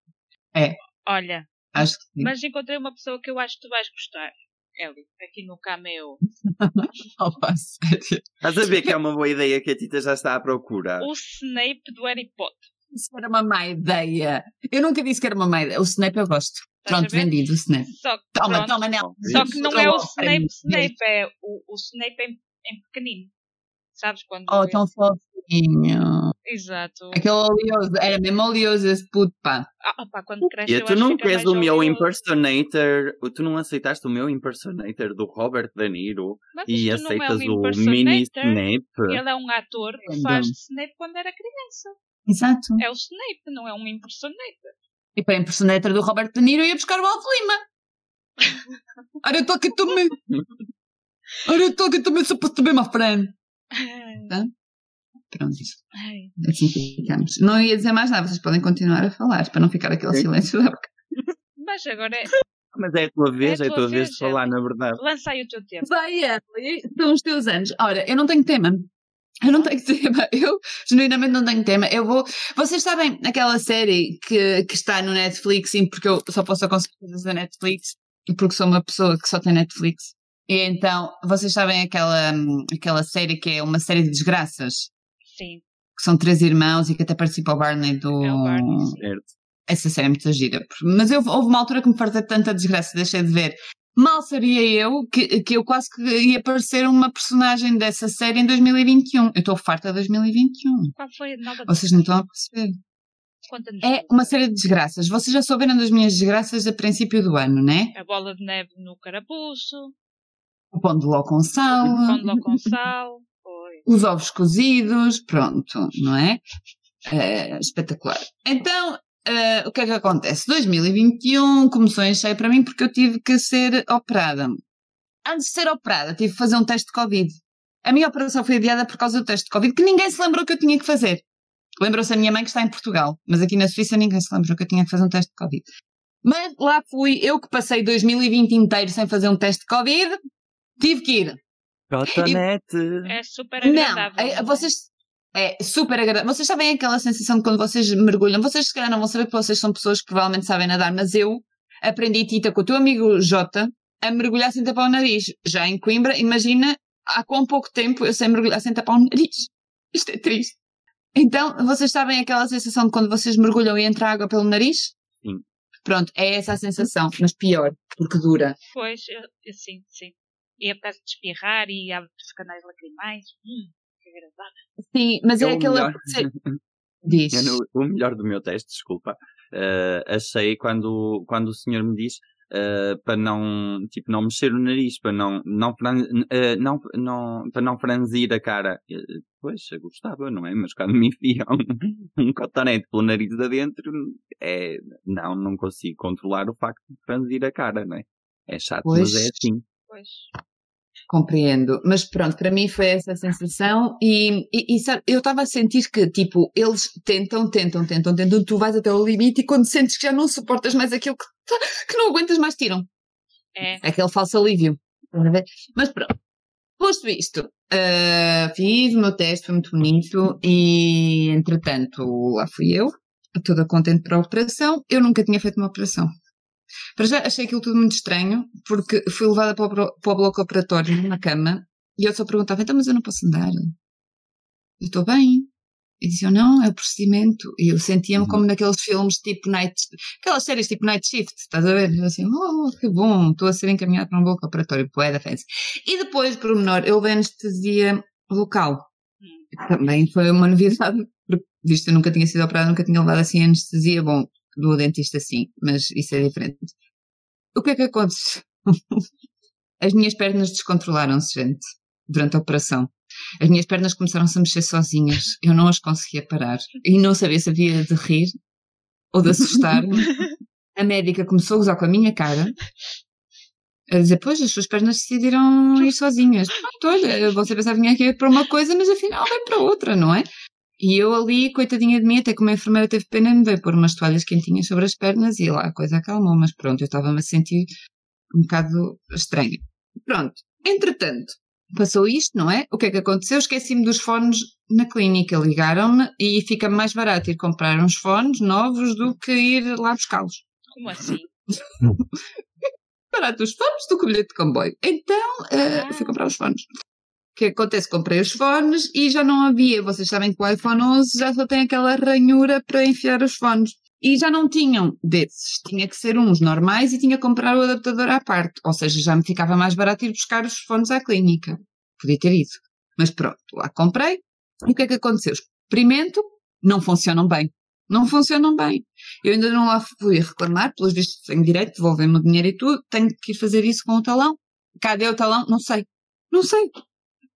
Olha, Acho que sim. mas encontrei uma pessoa que eu acho que tu vais gostar. Eli, aqui no cameo. Opa, sério. Estás a ver que é uma boa ideia que a Tita já está à procura. O Snape do Harry Potter. Isso era uma má ideia. Eu nunca disse que era uma má ideia. O Snape eu gosto. Pronto, vendido o Snape. Só que, Toma, pronto, toma, não. Só que não é o Snape. Snape, é o, o Snape em, em pequenino. Sabes quando. Oh, tão fofinho. Exato. Aquele oleoso. Era mesmo oleoso esse puto, pá. Ah, opá, quando cresce. E tu não queres o meu oleoso. impersonator, tu não aceitaste o meu impersonator do Robert De Niro Mas e não é aceitas um o mini. Snape? Ele é um ator que faz de Snape quando era criança. Exato. É o Snape, não é um impersonator. E para a impersonator do Robert De Niro eu ia buscar o Aldo Lima. Ora, eu estou aqui também. Ora, eu estou aqui também, sou para também, my friend. Pronto, Ai, assim ficamos. Não ia dizer mais nada, vocês podem continuar a falar, para não ficar aquele silêncio da boca. Mas agora é... Mas é a tua vez, É é a a tua tua vez vez, de falar, na verdade. lança aí o teu tempo. Vai, Emily, são os teus anos. Ora, eu não tenho tema. Eu não tenho tema. Eu, genuinamente, não tenho tema. Eu vou. Vocês sabem aquela série que, que está no Netflix, sim, porque eu só posso aconselhar coisas da Netflix, porque sou uma pessoa que só tem Netflix. E então, vocês sabem aquela, hum, aquela série que é uma série de desgraças? Sim, Que são três irmãos e que até participa o Barney do. é o Barney. Certo. Essa série é muito gira. Mas eu, houve uma altura que me fartei de tanta desgraça, deixei de ver. Mal sabia eu que, que eu quase que ia parecer uma personagem dessa série em 2021. Eu estou farta de 2021. Qual foi a nova Vocês não estão a perceber. É uma série de desgraças. Vocês já souberam das minhas desgraças a princípio do ano, né? A bola de neve no carapuço, O pão de ló com sal, o pão de ló com sal. Os ovos cozidos, pronto, não é? É, espetacular. Então, eh, o que é que acontece? 2021 começou em cheio para mim porque eu tive que ser operada. Antes de ser operada, tive que fazer um teste de Covid. A minha operação foi adiada por causa do teste de Covid, que ninguém se lembrou que eu tinha que fazer. Lembrou-se a minha mãe que está em Portugal, mas aqui na Suíça ninguém se lembrou que eu tinha que fazer um teste de Covid. Mas lá fui eu que passei 2020 inteiro sem fazer um teste de Covid, tive que ir. Cotonete. É super Não, agradável. é- vocês. É super agradável. Vocês sabem aquela sensação de quando vocês mergulham? Vocês se calhar não vão saber porque vocês são pessoas que provavelmente sabem nadar, mas eu aprendi, Tita, com o teu amigo Jota, a mergulhar sem tapar o nariz. Já em Coimbra, imagina há quão pouco tempo eu sei mergulhar sem tapar o nariz. Isto é triste. Então, vocês sabem aquela sensação de quando vocês mergulham e entra água pelo nariz? Sim. Pronto, é essa a sensação, mas pior, porque dura. Pois, eu, eu sim, sim. E apetece de espirrar e abre os canais lacrimais. Hum, que agradável. Sim, mas é aquela. melhor. Diz. No- o melhor do meu teste, desculpa, eh, achei quando, quando o senhor me diz eh, para não, tipo, não mexer o nariz, para não, não, fran- eh, não, não, para não franzir a cara. Eh, Pois, eu gostava, não é? Mas quando me enfiam um cotonete pelo nariz adentro, é, não, não consigo controlar o facto de franzir a cara, não é? É chato, Pois. mas é assim. Pois. Compreendo, mas pronto, para mim foi essa sensação e, e, e sabe, eu estava a sentir que, tipo, eles tentam, tentam, tentam, tentam, tu vais até ao limite e quando sentes que já não suportas mais aquilo que, tá- que não aguentas mais, tiram. É. Aquele falso alívio. Mas pronto, posto isto, ah, fiz o meu teste, foi muito bonito e, entretanto, lá fui eu, toda contente para a operação. Eu nunca tinha feito uma operação. Para já achei aquilo tudo muito estranho, porque fui levada para o, para o bloco operatório na cama e eu só perguntava, então, mas eu não posso andar? Eu estou bem. E diziam, não, é o procedimento. E eu sentia-me Uhum. como naqueles filmes tipo Night, aquelas séries tipo Night Shift, estás a ver? Eu assim, oh, que bom, estou a ser encaminhado para um bloco operatório, poeda fancy. E depois, por menor, eu houve anestesia local. Também foi uma novidade, porque visto que eu nunca tinha sido operada, nunca tinha levado assim anestesia. Bom, do dentista sim, mas isso é diferente. O que é que aconteceu? As minhas pernas descontrolaram-se, gente, durante a operação. As minhas pernas começaram-se a mexer sozinhas. Eu não as conseguia parar. E não sabia se havia de rir ou de assustar-me. A médica começou a usar com a minha cara. A dizer, pois, as suas pernas decidiram ir sozinhas. Pronto, olha, você pensava que vinha aqui para uma coisa, mas afinal vai para outra, não é? E eu ali, coitadinha de mim, até que uma enfermeira teve pena, me veio pôr umas toalhas quentinhas sobre as pernas e lá a coisa acalmou, mas pronto, eu estava-me a sentir um bocado estranha. Pronto, entretanto, passou isto, não é? O que é que aconteceu? Esqueci-me dos fones na clínica, ligaram-me e fica mais barato ir comprar uns fones novos do que ir lá buscá-los. Como assim? barato os fones do que o bilhete de comboio. Então, uh, fui comprar os fones. Que acontece? Comprei os fones e já não havia. Vocês sabem que o iPhone 11 já só tem aquela ranhura para enfiar os fones. E já não tinham desses. Tinha que ser uns normais e tinha que comprar o adaptador à parte. Ou seja, já me ficava mais barato ir buscar os fones à clínica. Podia ter ido. Mas pronto, lá comprei. E o que é que aconteceu? Experimento, não funcionam bem. Não funcionam bem. Eu ainda não lá fui reclamar, pelos vistos tenho direito, devolver-me o dinheiro e tudo, tenho que fazer isso com o talão. Cadê o talão? Não sei. Não sei.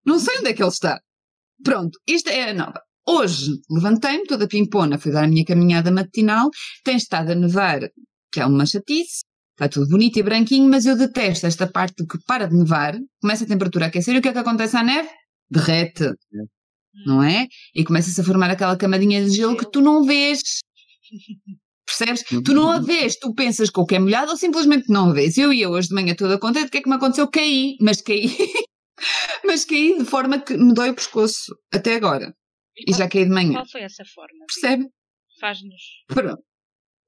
Não sei onde é que ele está. Pronto, isto é a nova. Hoje levantei-me toda pimpona, fui dar a minha caminhada matinal, tem estado a nevar, que é uma chatice, está tudo bonito e branquinho, mas eu detesto esta parte que para de nevar, começa a temperatura a aquecer e o que é que acontece à neve? Derrete. Não é? E começa-se a formar aquela camadinha de gelo que tu não vês. Percebes? Tu não a vês, tu pensas que o que é molhado ou simplesmente não a vês. Eu ia hoje de manhã toda contente, o que é que me aconteceu? Caí, mas caí. mas caí de forma que me dói o pescoço, até agora. E, qual, já caí de manhã. qual foi essa forma? Percebe? Faz-nos. Pronto.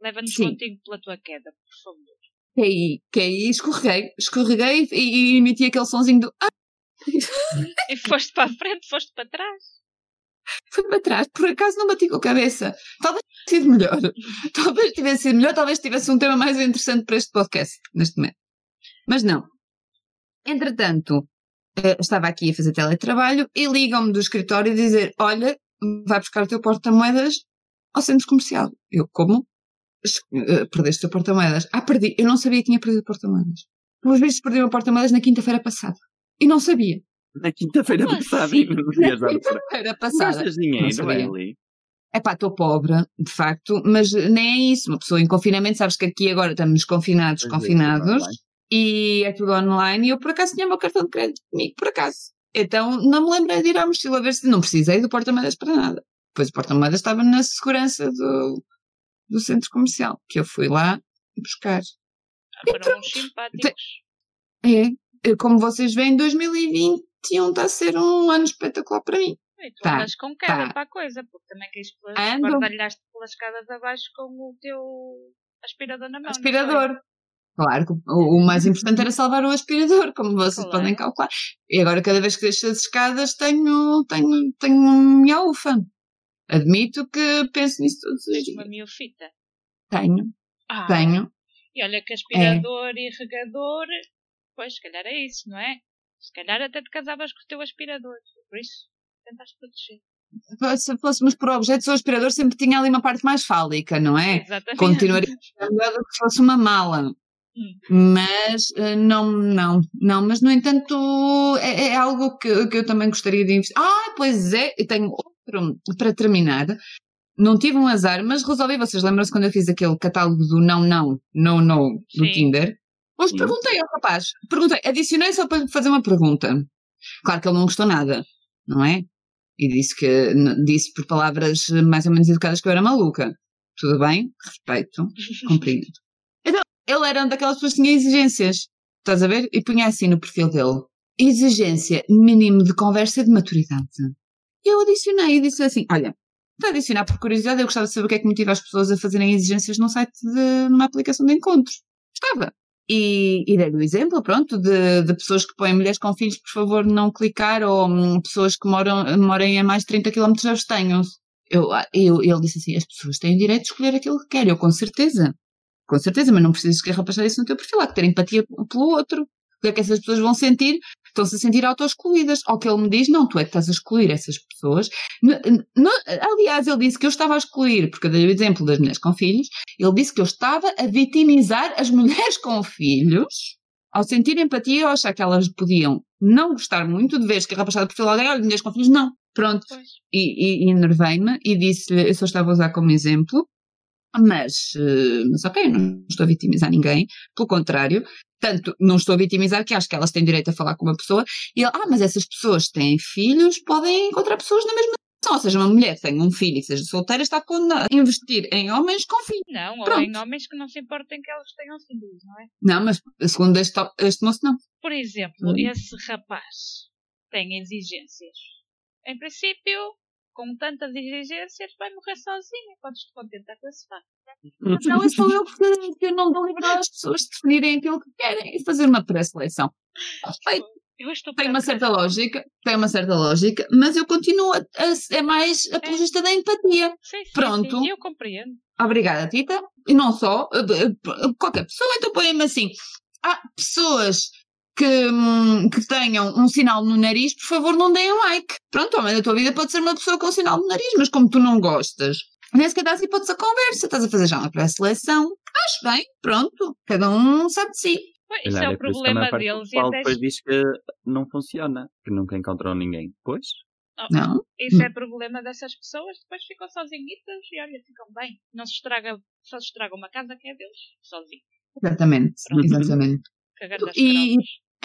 Leva-nos contigo pela tua queda, por favor. Caí, caí, escorreguei, escorreguei e, e emiti aquele sonzinho do. Ah! E foste para a frente, foste para trás. Fui para trás, por acaso não bati com a cabeça. Talvez tivesse sido melhor. Talvez tivesse sido melhor, talvez tivesse um tema mais interessante para este podcast, neste momento. Mas não. Entretanto, eh, estava aqui a fazer teletrabalho e ligam-me do escritório e dizer: Olha, vai buscar o teu porta-moedas ao centro comercial. Eu, como? Eh, Perdeste o teu porta-moedas? Ah, perdi. Eu não sabia que tinha perdido o porta-moedas. Pelos vezes perdi o meu porta-moedas na quinta-feira passada. E não sabia. Na quinta-feira passada não Na quinta-feira passada. Gastas dinheiro. É pá, estou pobre, de facto, mas nem é isso. Uma pessoa em confinamento, sabes que aqui agora estamos confinados, Pois é, confinados. E é tudo online, e eu por acaso tinha o meu cartão de crédito comigo, por acaso. Então não me lembrei de ir à mochila ver se não precisei do porta-moedas para nada. Pois o porta-moedas estava na segurança do, do centro comercial, que eu fui lá buscar. Ah, foram uns simpáticos. É, eh, como vocês veem, 2021 está a ser um ano espetacular para mim. E tu Tá, andas com queda tá. para a coisa, porque também queres guardalhaste pelas escadas abaixo com o teu aspirador na mão. aspirador. Claro, o, o mais importante era salvar o aspirador, como vocês Claro. podem calcular. E agora, cada vez que deixo as escadas, tenho, tenho, tenho um miaufa. Admito que penso nisso todos os Tens dias. uma miofita. Tenho, Ah, tenho. E olha que aspirador e regador, pois, se calhar é isso, não é? Se calhar até te casavas com o teu aspirador. Por isso, tentaste proteger. Se fôssemos por objetos, o aspirador sempre tinha ali uma parte mais fálica, não é? Exatamente. Continuaria a melhor do que se fosse uma mala. Hum. Mas eh, não, não, não. Mas no entanto é, é algo que, que eu também gostaria de investir. Ah, pois é, eu tenho outro para terminar. Não tive um azar, mas resolvi. Vocês lembram-se quando eu fiz aquele catálogo do não, não, não, não do Sim. Tinder? Hoje Sim. perguntei ao rapaz. Perguntei, adicionei só para fazer uma pergunta. Claro que ele não gostou nada, não é? E disse que disse por palavras mais ou menos educadas que eu era maluca. Tudo bem, respeito, compreendo. Ele era uma daquelas pessoas que tinha exigências. Estás a ver? E punha assim no perfil dele. Exigência mínimo de conversa de maturidade. E eu adicionei e disse assim: olha, para adicionar por curiosidade, eu gostava de saber o que é que motiva as pessoas a fazerem exigências num site de numa aplicação de encontros. Gostava. E, e dei-lhe o exemplo, pronto, de, de pessoas que põem mulheres com filhos, por favor, não clicar, ou hum, pessoas que moram, morem a mais de 30 km abstenham-se. Eu, ah, eu, ele disse assim: as pessoas têm o direito de escolher aquilo que querem. Eu, com certeza. Com certeza, mas não precisas escarrapachar isso no teu perfil. Há que ter empatia pelo outro. O que é que essas pessoas vão sentir estão-se a sentir auto-excluídas. Ao que ele me diz, não, tu é que estás a excluir essas pessoas. N- n- n- aliás, ele disse que eu estava a excluir, porque eu dei o exemplo das mulheres com filhos, ele disse que eu estava a vitimizar as mulheres com filhos, ao sentir empatia, ao achar que elas podiam não gostar muito de ver que a rapazada por alguém, olha, mulheres com filhos, não. Pronto. Pois. E, e, e enervei-me e disse-lhe, eu só estava a usar como exemplo, mas, eh, mas ok, não estou a vitimizar ninguém, pelo contrário, tanto não estou a vitimizar que acho que elas têm direito a falar com uma pessoa, e ele, ah, mas essas pessoas têm filhos, podem encontrar pessoas na mesma ou seja, uma mulher que tem um filho e que seja solteira está condenada a investir em homens com filhos. Não, ou Pronto. em homens que não se importem que elas tenham filhos, não é? Não, mas segundo este, este moço, não. Por exemplo, Hum. esse rapaz tem exigências. Em princípio, com tantas exigências, vai morrer sozinho. Podes-te contentar com esse facto. Não, isso sou eu porque que eu não dou liberdade às pessoas de definirem aquilo que querem e fazer uma pré-seleção. Respeito. Eu estou Tem uma certa lógica, tem uma certa lógica, mas eu continuo a, a- é mais apologista da empatia. Sim, sim, Pronto. sim, eu compreendo. Obrigada, Tita. E não só, eh, eh, qualquer pessoa, então põe-me assim. Há pessoas que, hum, que tenham um sinal no nariz, por favor, não deem like. Pronto, homem da tua vida pode ser uma pessoa com um sinal no nariz, mas como tu não gostas, nem sequer dás hipótese a conversa, estás a fazer já uma pré-seleção. Acho bem, pronto, cada um sabe de si. Isso é o problema deles. E até depois diz que não funciona, que nunca encontrou ninguém. Pois, Não? Isso é problema dessas pessoas, depois ficam sozinhitas e olha, ficam bem. Não se estraga, só se estraga uma casa que é deles, sozinho. Exatamente, Pronto. exatamente. E-.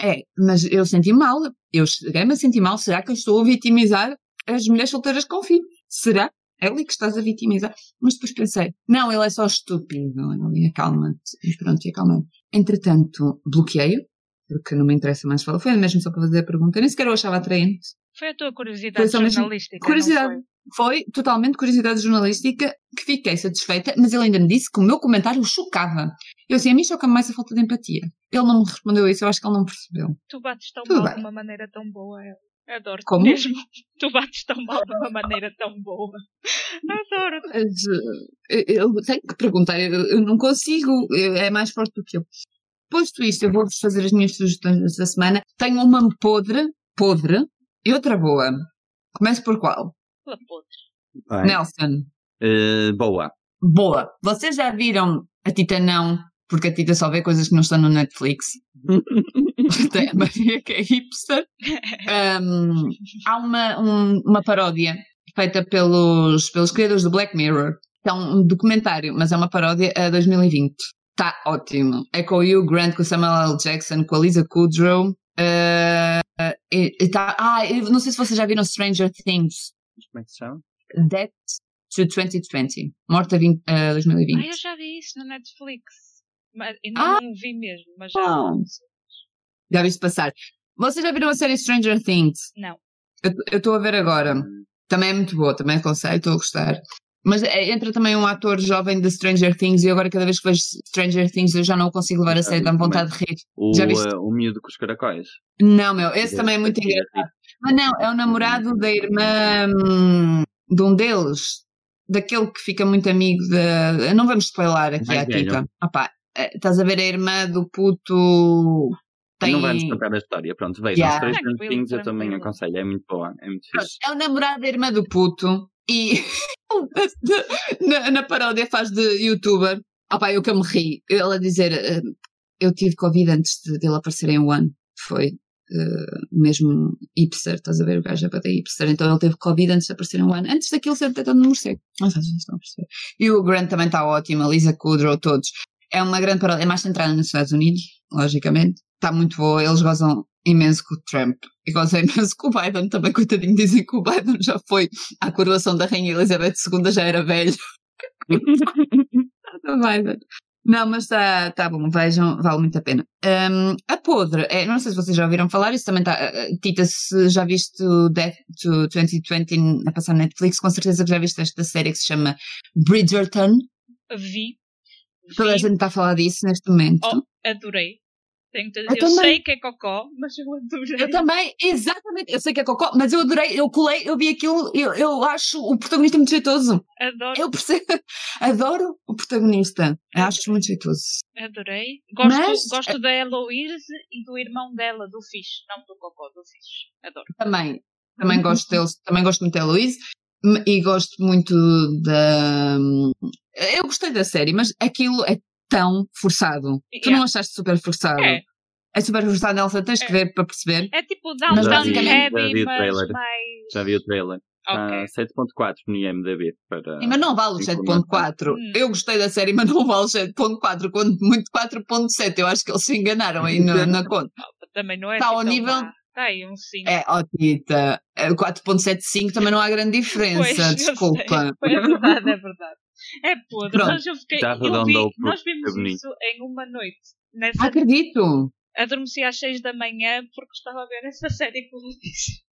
É, mas eu senti mal. Eu cheguei-me a sentir mal. Será que eu estou a vitimizar as mulheres solteiras com filho? Será? É ali que estás a vitimizar. Mas depois pensei, não, ele é só estúpido. Ele acalma-te. E pronto, e acalma Entretanto, bloqueei-o, porque não me interessa mais falar. Foi mesmo só para fazer a pergunta. Eu nem sequer o achava atraente. Foi a tua curiosidade mesmo jornalística. curiosidade. Foi totalmente curiosidade jornalística que fiquei satisfeita, mas ele ainda me disse que o meu comentário o chocava. Eu assim, a mim choca mais a falta de empatia. Ele não me respondeu isso, eu acho que ele não percebeu. Tu bates tão Tudo mal bem. de uma maneira tão boa. Eu adoro Como? mesmo. Tu bates tão mal de uma maneira tão boa. Adoro. Mas, eh, eu tenho que perguntar, eu, eu não consigo, eu- é mais forte do que eu. Posto isto, eu vou-vos fazer as minhas sugestões desta semana. Tenho uma podre, podre, e outra boa. Começo por qual? Vai. Nelson. Eh, boa. Boa. Vocês já viram a Tita não, porque a Tita só vê coisas que não estão no Netflix. A Maria que é hipster. Um, há uma, um- uma paródia feita pelos, pelos criadores do Black Mirror. É um documentário, mas é uma paródia a 2020. Está ótimo. É com o Hugh Grant, com o Samuel L. Jackson, com a Lisa Kudrow. Uh, e- e tá, ah, eu não sei se vocês já viram Stranger Things. Como é que se chama? Death to 2020. Morta 20, uh, 2020. Ah, eu já vi isso no Netflix. Mas ainda Ah. não vi mesmo, mas já vi. Já viste passar. Vocês já viram a série Stranger Things? Não. Eu estou a ver agora. Também é muito boa, também aconselho, estou a gostar. Mas é, entra também um ator jovem de Stranger Things e agora cada vez que vejo Stranger Things eu já não o consigo levar a sério, dá-me vontade de rir. O, Já viste? eh, o miúdo com os caracóis. Não, meu, esse também é muito engraçado. Mas não, é o namorado da irmã hum, de um deles, daquele que fica muito amigo de. Não vamos spoiler aqui à. Tita. Opá, eh, estás a ver a irmã do puto. Tem... Não vamos contar a história. Pronto, vejam. Yeah. Stranger Tranquilo, Things eu também aconselho. É muito boa. É muito Pronto, fixe. É o namorado da irmã do puto e na, na paródia faz de youtuber. Ah pá, eu que eu me ri. Ele a dizer, eh, eu tive Covid antes de, dele aparecer em One. Foi eh, mesmo hipster, estás a ver? O gajo é para ter hipster. Então ele teve Covid antes de aparecer em One. Antes daquilo ser tentando no morcego. Não sei se estão a perceber. E o Grant também está ótimo, a Lisa Kudrow, todos. É uma grande paródia. É mais centrada nos Estados Unidos, logicamente. Está muito boa. Eles gozam imenso com o Trump. E gozam imenso com o Biden também. Coitadinho, dizem que o Biden já foi à coroação da Rainha Elizabeth II, já era velho. do Biden. Não, mas está tá bom, vejam, vale muito a pena. Um, a podre, é, não sei se vocês já ouviram falar, isso também está. Tita, se já viste Death to 2020 a passar na Netflix, com certeza que já viste esta série que se chama Bridgerton. Vi. Toda a vi, gente está a falar disso neste momento. Oh. Adorei. Tenho Eu eu, também. sei que é cocó, mas eu adorei. Eu também, exatamente. Eu sei que é cocó, mas eu adorei, eu colei, eu vi aquilo, eu, eu acho o protagonista muito jeitoso. Adoro, Eu percebo, adoro o protagonista. Eu acho muito jeitoso. adorei. Gosto, Mas- gosto da Eloise e do irmão dela, do Fish. Não do cocó, do Fish. Adoro. Também, também gosto deles, também gosto muito da Heloise m- e gosto muito da. Eu gostei da série, mas aquilo é tão forçado. Tu Yeah. não achaste super forçado? É. É super forçado, Elsa, tens que É. ver para perceber. É tipo Mas Downtown Já Heavy, vi o mas trailer. mais... Já vi o trailer. Ok. Ah, 7.4 no IMDB. Para... Sim, mas não vale o Informação. 7.4. Hum. Eu gostei da série, mas não vale o 7.4, quando muito 4.7. Eu acho que eles se enganaram aí na, na conta. Também não é Tá assim ao nível- má. Tá aí um 5. É, ó Tita, é, 4.75 também não há grande diferença, desculpa. É verdade, é verdade. É podre, Pronto, mas eu fiquei. já eu vi, nós vimos bonito. isso em uma noite. Nessa, Acredito. Adormeci às 6 da manhã porque estava a ver essa série com o Luís.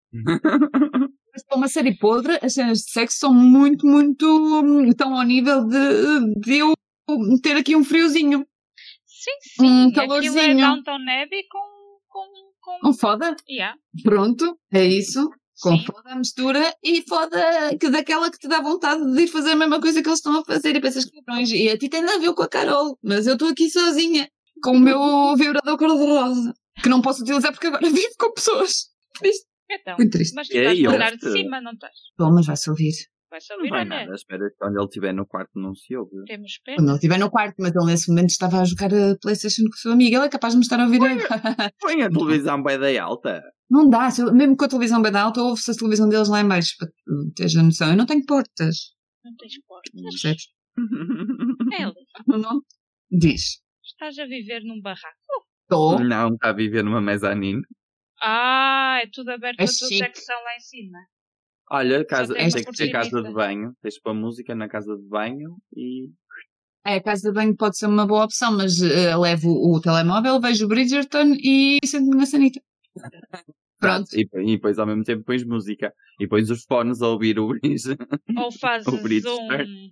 Mas para uma série podre, as cenas de sexo são muito, muito. hum, estão ao nível de, de eu ter aqui um friozinho. Sim, sim. Um Aquilo é calorzinho. Downtown Abbey com. com, com... Um foda, Yeah, pronto, é isso. Com sim. foda a mistura e foda que daquela que te dá vontade de ir fazer a mesma coisa que eles estão a fazer e pensas que cabrões. E a ti tem nada a ver com a Carol, mas eu estou aqui sozinha com o meu vibrador cor-de-rosa que não posso utilizar porque agora vivo com pessoas. Triste, Então, muito triste. mas tu E estás andar de cima, não estás? Bom, mas vai-se ouvir. Vai-se Não ouvir, vai olha. nada. Espera que quando ele estiver no quarto não se ouve. Temos Quando pena. ele estiver no quarto, mas ele nesse momento estava a jogar a Playstation com o seu amigo, ele é capaz de me estar a ouvir. Põe a televisão bem da alta. Não dá, eu- mesmo com a televisão bem alta, ouve-se a televisão deles lá em baixo, para que teres a noção. Eu não tenho portas, Não tens portas. percebes? Ellie, Não? Diz. estás a viver num barraco. Estou. Não, está a viver numa mezanine. Ah, é tudo aberto É a tua secção lá em cima. Olha, casa, tem tem que ter casa de banho. Tens para música na casa de banho e. É, a casa de banho pode ser uma boa opção, mas eh, levo o telemóvel, vejo o Bridgerton e sento-me na sanita. Pronto. E, e depois ao mesmo tempo pões música. E pões os fones a ouvir o Bridge. Ou fazes O Brito um.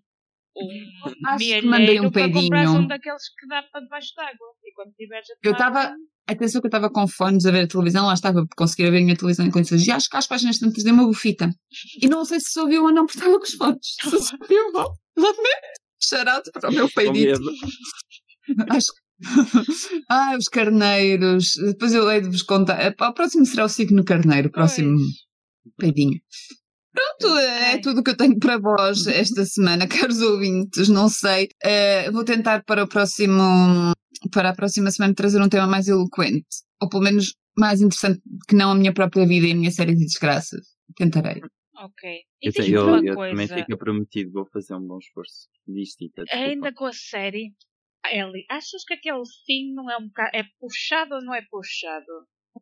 Um Acho que mandei um peidinho. um daqueles que dá para debaixo d'água. E quando tiveres a Eu estava- Atenção que eu estava com fones a ver a televisão, lá estava para conseguir ver a minha televisão em condições. E acho que às páginas tantas dei uma bufita. E não sei se se ouviu ou não, porque estava com os fones. Se se ouviu, bom. Shout para o meu peidito. Acho que. Ai, os carneiros. Depois eu hei de vos contar. O próximo será o signo carneiro, o próximo peidinho. Pronto, é tudo o que eu tenho para vós esta semana, caros ouvintes. Não sei. Eh, vou tentar para o próximo. Para a próxima semana trazer um tema mais eloquente. Ou pelo menos mais interessante que não a minha própria vida e a minha série de desgraças. Tentarei. Ok. E Eu, eu, uma eu também coisa. fico prometido, vou fazer um bom esforço. Diz, Tita, desculpa. Ainda com a série, Ellie, achas que aquele fim não é um bocado. É puxado ou não é puxado?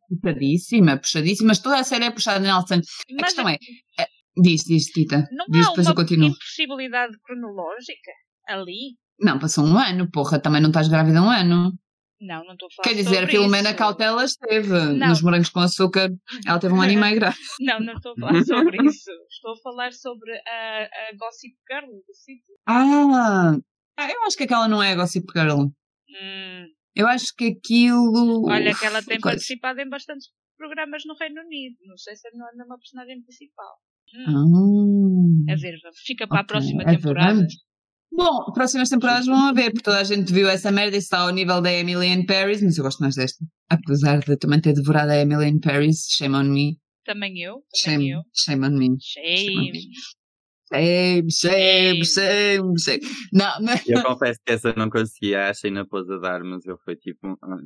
Puxadíssima, puxadíssima. Mas toda a série é puxada, Nelson. A Mas questão é. é- Diz, diz, Tita. não Diz, há depois uma impossibilidade cronológica ali? Não, passou um ano, porra, também não estás grávida um ano. Não, não estou a falar Quer dizer, a Filomena isso. Cautela esteve Não. nos morangos com açúcar, ela teve um ano e meio grávida. Não, não estou a falar sobre isso. Estou a falar sobre a, a Gossip Girl do sítio. Ah, ah, eu acho que aquela não é a Gossip Girl. Hum, Eu acho que aquilo. olha que ela tem Coisa. participado em bastantes programas no Reino Unido. Não sei se não é a mesma personagem principal. Hum, Ah, a ver, ver, fica para a ok. próxima A ver, temporada. vamos. Bom, próximas temporadas vão haver, porque toda a gente viu essa merda e está ao nível da Emily in Paris, mas eu gosto mais desta. Apesar de também ter devorado a Emily in Paris, shame on me. Também eu. Também Shame, eu. shame on me. Shame. Shame, shame, shame, shame. Não, mas. Eu confesso que essa não conseguia, a Sheina pôs a dar, mas eu fui tipo, ah,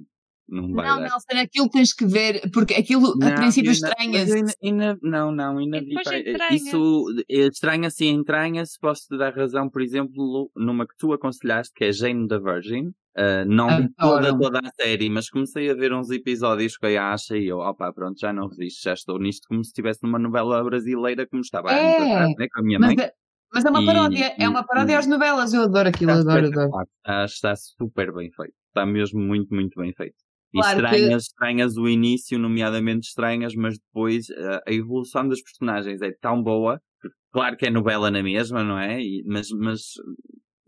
não vai Não, dar. Nelson, aquilo tens que ver, porque aquilo a Não, princípio eu ainda- estranha-se. Não, não, ainda E vi. entranha-se. Isso eh, estranha-se e entranha-se. Posso-te dar razão, por exemplo, numa que tu aconselhaste, que é Jane the Virgin. Ah, não vi toda, toda a série, mas comecei a ver uns episódios que eu acho e eu, opa, pronto, já não resisto, já estou nisto como se estivesse numa novela brasileira, como estava É, anos atrás, né, com a minha Mas mãe. é, mas é uma E- paródia, é e- uma paródia e- às novelas, eu adoro aquilo, Está adoro, super- adoro. Está super bem feito. Está mesmo muito, muito bem feito. E Claro que- estranhas, estranhas o início, nomeadamente estranhas, mas depois ah, a evolução dos personagens é tão boa. Claro que é novela na mesma, não é? E- mas, mas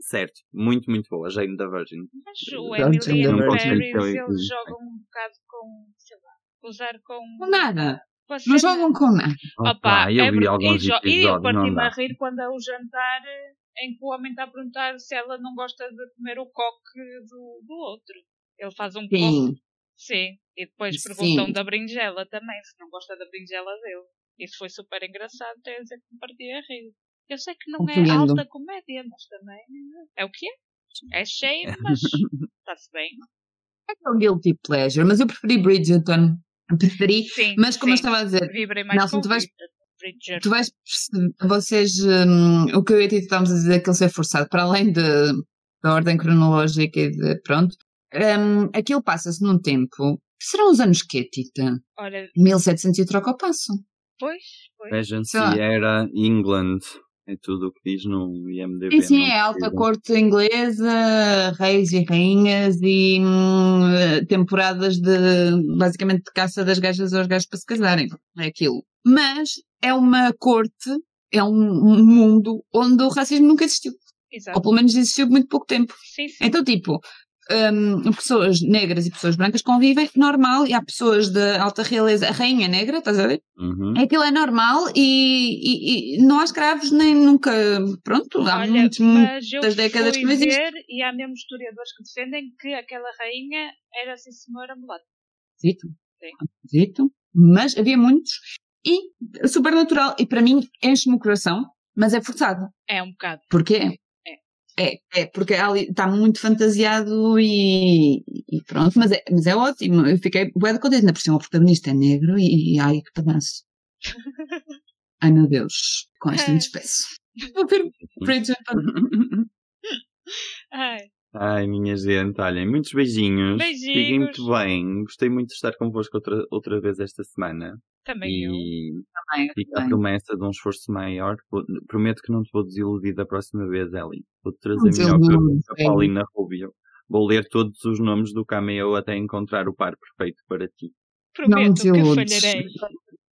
certo, muito, muito boa. Jane da Virgin. Mas o Emily eu and não consigo Paris, eles jogam um bocado com, sei lá, usar com. Com nada. com Não jogam com nada. Opa, eu é vi alguns e, e eu parti-me a rir quando é o jantar eh, em que o homem está a perguntar se ela não gosta de comer o coque do, do outro. Ele faz um coque, Sim. e depois perguntam da berinjela também, se não gosta da berinjela dele. Isso foi super engraçado, tenho a dizer que me parti a rir. Eu sei que não é alta comédia, mas também é o que é. É cheio, mas está-se bem. É um guilty pleasure, mas eu preferi Bridgerton. Preferi, Sim, mas como eu sim. estava a dizer, Vibrei mais Nelson, tu vais- Bridger. tu vais perceber, vocês, hum, o que eu e a Tita estávamos a dizer que ele ser forçado, para além de, da ordem cronológica e de, pronto, hum, aquilo passa-se num tempo, serão os anos que, Tita? Olha, 1700 e troca o passo. pois, pois. Lá. era England. É tudo o que diz no IMDB. Sim, sim, é alta corte inglesa, reis e rainhas e hum, temporadas de, basicamente, de caça das gajas aos gajos para se casarem. É aquilo. Mas é uma corte, é um, um mundo onde o racismo nunca existiu. Ou Exato. pelo menos existiu por muito pouco tempo. Sim, sim. Então, tipo, hum, pessoas negras e pessoas brancas convivem normal e há pessoas de alta realeza, a rainha negra, estás a ver? Uhum. Aquilo é normal e, e- e não há escravos nem nunca. Pronto, há Olha, muitos, muitas décadas que não existe. ver e há mesmo historiadores que defendem que aquela rainha era, sim senhora, mulata. Zito. Sim. Zito. Mas havia muitos. E super natural. E para mim enche-me o coração, mas é forçado. É um bocado. Porquê? É, é, porque ali está muito fantasiado e, e pronto, mas é, mas é ótimo. Eu fiquei bué contente, ainda por cima o protagonista é negro e, e ai que pedaço. ai meu Deus, com esta me despeço. Vou ver Bridgerton. Ai, Ai, minha gente, olhem, muitos beijinhos. Beijinhos. Fiquem muito bem. Gostei muito de estar convosco outra, outra vez esta semana. também eu. E Também, fica a promessa de um esforço maior. Vou- Prometo que não te vou desiludir da próxima vez, Ellie. Vou-te Não trazer melhor que eu, a. Paulina Rubio. Vou ler todos os nomes do cameo até encontrar o par perfeito para ti. Prometo que desiludes. falharei.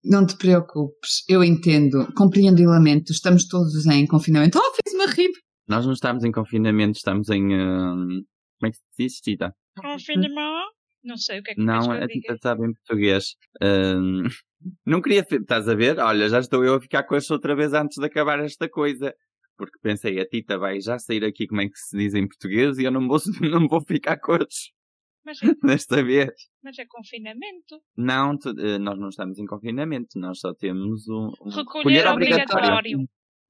Não te preocupes, eu entendo, compreendo e lamento, estamos todos em confinamento. Oh, fez-me rir! Nós não estamos em confinamento, estamos em. hum, como é que se diz, Tita? Confinamento? Não sei o que é que Não, a Tita sabe em português. Hum, não queria. Estás a ver? Olha, já estou eu a ficar com esta outra vez antes de acabar esta coisa. Porque pensei, a Tita vai já sair aqui como é que se diz em português e eu não vou, não vou ficar com os Mas, é- desta vez. mas é confinamento. Não, tu- eh, nós não estamos em confinamento, nós só temos um. um Recolher obrigatório.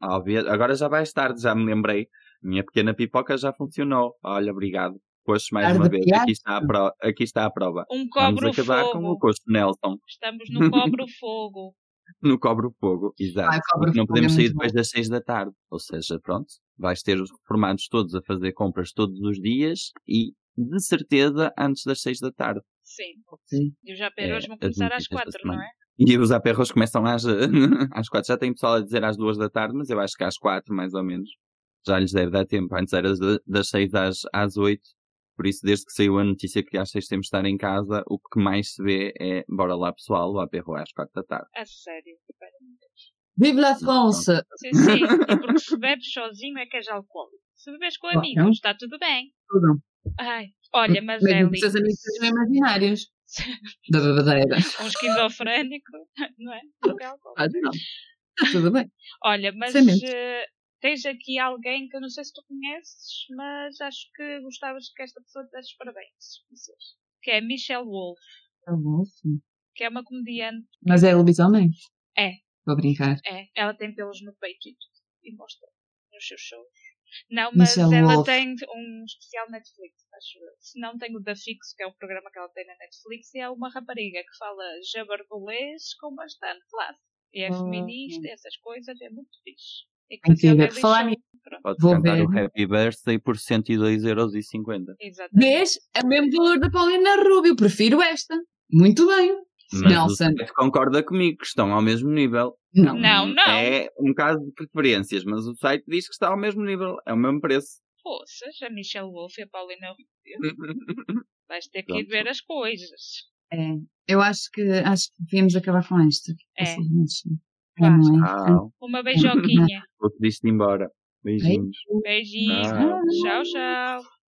Óbvio, agora já vais tarde, já me lembrei. Minha pequena pipoca já funcionou. Olha, obrigado. Coxo mais Tarde uma vez. Aqui está, a pro... Aqui está a prova. Um Vamos cobre o acabar com o fogo. coxo Nelson. Estamos no cobre o fogo. No cobre o fogo, exato. Porque não fogo podemos é sair depois das seis da tarde. Ou seja, pronto, vais ter os reformados todos a fazer compras todos os dias e, de certeza, antes das seis da tarde. Sim. Sim. E os AP É, hoje vão começar às quatro, não é? E os aperros começam às, às quatro. Já tem pessoal a dizer às duas da tarde, mas eu acho que às quatro, mais ou menos. Já lhes deve dar tempo. Antes era da- das seis às, às oito. Por isso, desde que saiu a notícia que às seis temos de estar em casa, o que mais se vê é, bora lá pessoal, o aperro é às quatro da tarde. A sério. Vive la France! Sim, sim. E porque se bebes sozinho é que és alcoólico. Se bebes com amigos, não. está tudo bem. Tudo. Ai, olha, mas Eli, que os seus amigos sejam imaginários. Da babadeira. um esquizofrénico, não é? É. Ah, não. Está tudo bem. Olha, mas eh, tens aqui alguém que eu não sei se tu conheces, mas acho que gostavas que esta pessoa te desse parabéns. Que é Michelle Wolf, Tá bom, sim. que é uma comediante. Mas é lobisomem? É. Vou brincar. É, ela tem pelos no peito e. E mostra nos seus shows. Não, mas Michelle ela Wolf. tem um especial Netflix, acho eu. Se não, tem o da Fix, que é o programa que ela tem na Netflix, e é uma rapariga que fala jabardolês com bastante classe. E é Ah. feminista, essas coisas, é muito fixe. E ver. Daily Falar nisso. Pode Vou cantar ver. o Happy Birthday por 102,50€. exatamente. Vês? É o mesmo valor da Paulina Rubio. Prefiro esta. Muito bem. Mas Nelson. o concorda comigo que estão ao mesmo nível. Não. Não, não. É um caso de preferências, mas o site diz que está ao mesmo nível. É o mesmo preço. Poças, a Michelle Wolf e a Paulina Rubio. Vais ter que ir ver as coisas. É. Eu acho que, acho que devíamos acabar com esta. É. É, não é? Tchau. Uma beijoquinha. Vou-te disto embora. Beijinhos. Beijinhos. Tchau. Tchau, tchau.